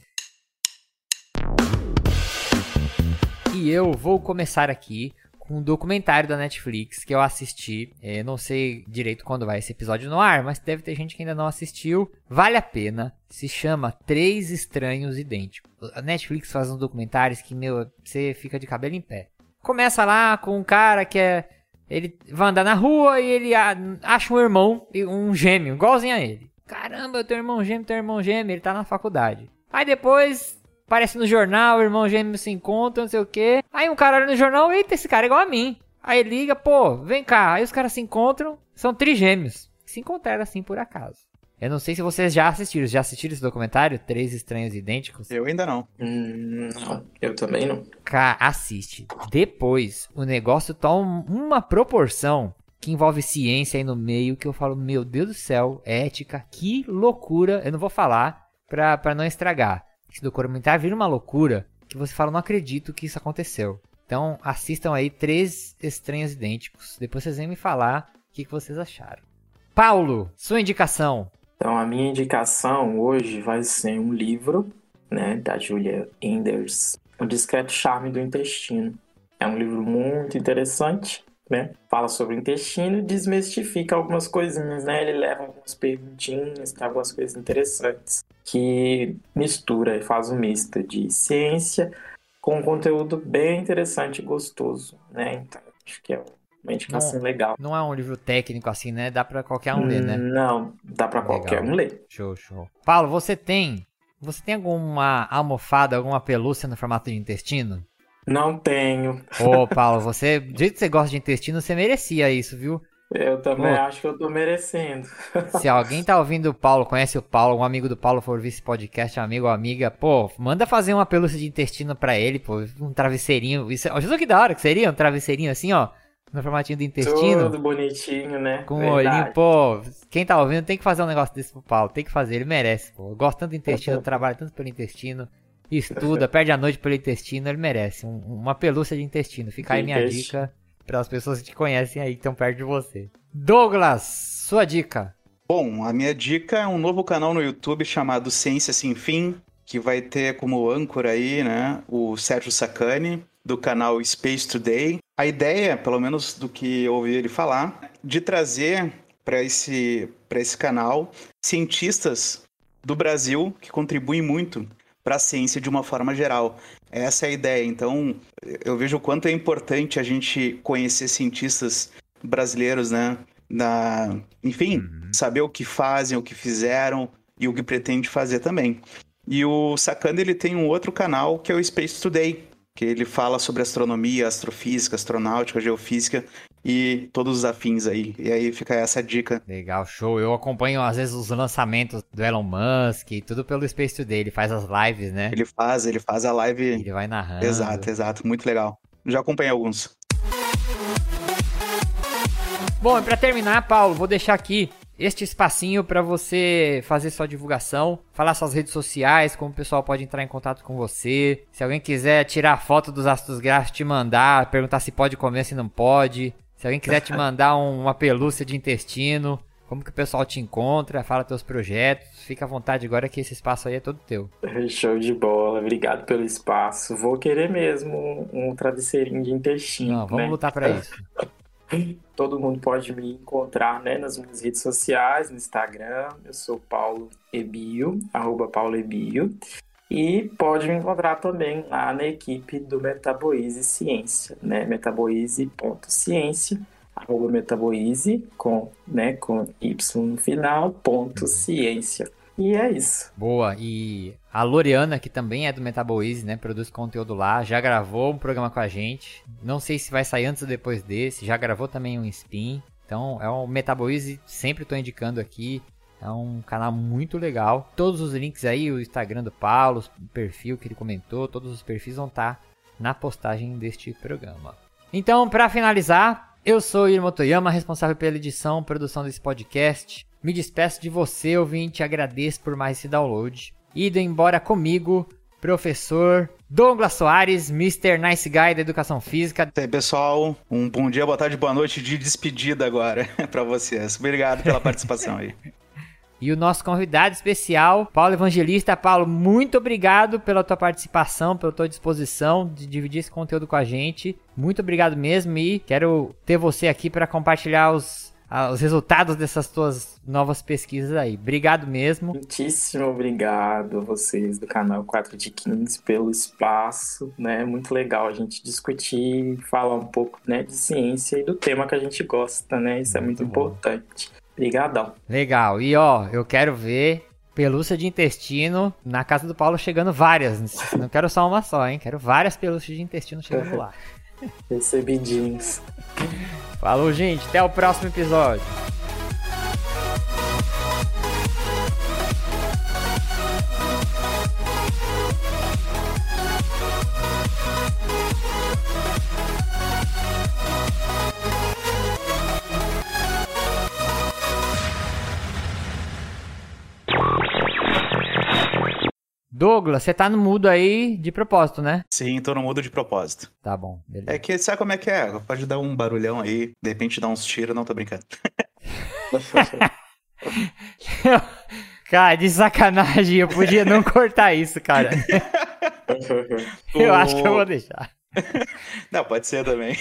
E eu vou começar aqui com um documentário da Netflix que eu assisti. É, não sei direito quando vai esse episódio no ar, mas deve ter gente que ainda não assistiu. Vale a pena. Se chama Três Estranhos Idênticos. A Netflix faz uns documentários que, meu, você fica de cabelo em pé. Começa lá com um cara que é. Ele vai andar na rua e ele acha um irmão, um gêmeo, igualzinho a ele. Caramba, eu tenho irmão gêmeo, tenho irmão gêmeo, ele tá na faculdade. Aí depois aparece no jornal, o irmão gêmeo se encontra, não sei o que. Aí um cara olha no jornal, eita, esse cara é igual a mim. Aí liga, pô, vem cá. Aí os caras se encontram, são trigêmeos. Se encontraram assim por acaso. Eu não sei se vocês já assistiram. Já assistiram esse documentário? Três Estranhos Idênticos? Eu ainda não. Hum, não, eu também não. Cara, assiste. Depois, o negócio toma uma proporção que envolve ciência aí no meio que eu falo, meu Deus do céu, ética, que loucura. Eu não vou falar pra, pra não estragar. Esse documentário vira uma loucura que você fala, não acredito que isso aconteceu. Então, assistam aí Três Estranhos Idênticos. Depois vocês vêm me falar o que, que vocês acharam. Paulo, sua indicação. Então, a minha indicação hoje vai ser um livro, né, da Julia Enders, O Discreto Charme do Intestino. É um livro muito interessante, né? Fala sobre o intestino e desmistifica algumas coisinhas, né? Ele leva algumas perguntinhas, tem algumas coisas interessantes que mistura e faz um misto de ciência com um conteúdo bem interessante e gostoso, né? Então, acho que é uma indicação não, legal. Não é um livro técnico assim, né? Dá para qualquer um ler, né? Não, dá para qualquer um ler. Show, show. Paulo, você tem, você tem alguma almofada, alguma pelúcia no formato de intestino? Não tenho. Ô, Paulo, você, do jeito que você gosta de intestino, você merecia isso, viu? Eu também Pô, acho que eu tô merecendo. Se alguém tá ouvindo o Paulo, conhece o Paulo, um amigo do Paulo for esse podcast, amigo ou amiga, pô, manda fazer uma pelúcia de intestino pra ele, pô, um travesseirinho. Isso, olha que da hora que seria, um travesseirinho assim, ó, no formatinho do intestino. Tudo bonitinho, né? Com um olhinho, pô, quem tá ouvindo tem que fazer um negócio desse pro Paulo, tem que fazer, ele merece, pô. Eu gosto tanto do intestino, eu trabalho tanto pelo intestino estuda, perde a noite pelo intestino, ele merece. Um, uma pelúcia de intestino. Fica aí minha dica para as pessoas que te conhecem aí, que estão perto de você. Douglas, sua dica. Bom, a minha dica é um novo canal no YouTube chamado Ciência Sem Fim, que vai ter como âncora aí, né, o Sérgio Sacani, do canal Space Today. A ideia, pelo menos do que eu ouvi ele falar, de trazer para esse, esse canal cientistas do Brasil que contribuem muito para a ciência de uma forma geral. Essa é a ideia. Então, eu vejo o quanto é importante a gente conhecer cientistas brasileiros, né? Na, enfim, uhum. saber o que fazem, o que fizeram e o que pretende fazer também. E o Sacando ele tem um outro canal que é o Space Today, que ele fala sobre astronomia, astrofísica, astronáutica, geofísica e todos os afins aí. E aí fica essa dica. Legal, show. Eu acompanho às vezes os lançamentos do Elon Musk, tudo pelo Space Today. Ele faz as lives, né? Ele faz, ele faz a live. Ele vai narrando. Exato, exato. Muito legal. Já acompanhei alguns. Bom, e para terminar, Paulo, vou deixar aqui este espacinho para você fazer sua divulgação, falar suas redes sociais, como o pessoal pode entrar em contato com você. Se alguém quiser tirar foto dos astros graxos, te mandar, perguntar se pode comer, se não pode. Se alguém quiser te mandar um, uma pelúcia de intestino, como que o pessoal te encontra, fala teus projetos, fica à vontade agora que esse espaço aí é todo teu. Show de bola, obrigado pelo espaço. Vou querer mesmo um travesseirinho de intestino. Não, vamos né? lutar para isso. Todo mundo pode me encontrar né, nas minhas redes sociais, no Instagram. Eu sou Paulo Ebio, arroba Paulo Ebio. E pode me encontrar também lá na equipe do Metaboize Ciência, né? Metaboize.ciência, arroba Metaboize com, né, com Y no final, ponto ciência. E é isso. Boa. E a Loriana, que também é do Metaboize, né? Produz conteúdo lá, já gravou um programa com a gente. Não sei se vai sair antes ou depois desse. Já gravou também um spin. Então é um Metaboize, sempre estou indicando aqui. É um canal muito legal. Todos os links aí, o Instagram do Paulo, o perfil que ele comentou, todos os perfis vão estar tá na postagem deste programa. Então, para finalizar, eu sou Irmo Toyama, responsável pela edição e produção desse podcast. Me despeço de você, ouvinte, agradeço por mais esse download. Ido embora comigo, professor Douglas Soares, Mr. Nice Guy da Educação Física. E aí, pessoal, um bom dia, boa tarde, boa noite de despedida agora para vocês. Obrigado pela participação aí. E o nosso convidado especial, Paulo Evangelista. Paulo, muito obrigado pela tua participação, pela tua disposição de dividir esse conteúdo com a gente. Muito obrigado mesmo e quero ter você aqui para compartilhar os os resultados dessas tuas novas pesquisas aí. Obrigado mesmo. Muitíssimo obrigado a vocês do canal 4 de 15 pelo espaço, né? Muito legal a gente discutir, falar um pouco, né, de ciência e do tema que a gente gosta, né? Isso muito é muito bom. importante. Obrigadão. Legal. E ó, eu quero ver pelúcia de intestino na casa do Paulo chegando várias. Não quero só uma só, hein? Quero várias pelúcias de intestino chegando lá. Recebidinhos. Falou, gente. Até o próximo episódio. Douglas, você tá no mudo aí de propósito, né? Sim, tô no mudo de propósito. Tá bom, beleza. É que sabe como é que é? Pode dar um barulhão aí, de repente dar uns tiros, não tô brincando. cara, de sacanagem, eu podia não cortar isso, cara. eu acho que eu vou deixar. Não, pode ser também.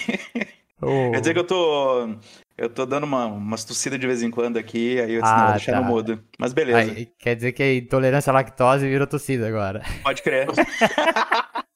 Oh. Quer dizer que eu tô. Eu tô dando uma, umas tossidas de vez em quando aqui, aí eu disse, Ah, não, vou deixar tá. no mudo. Mas beleza, Aí, quer dizer que a intolerância à lactose virou tossida agora. pode crer.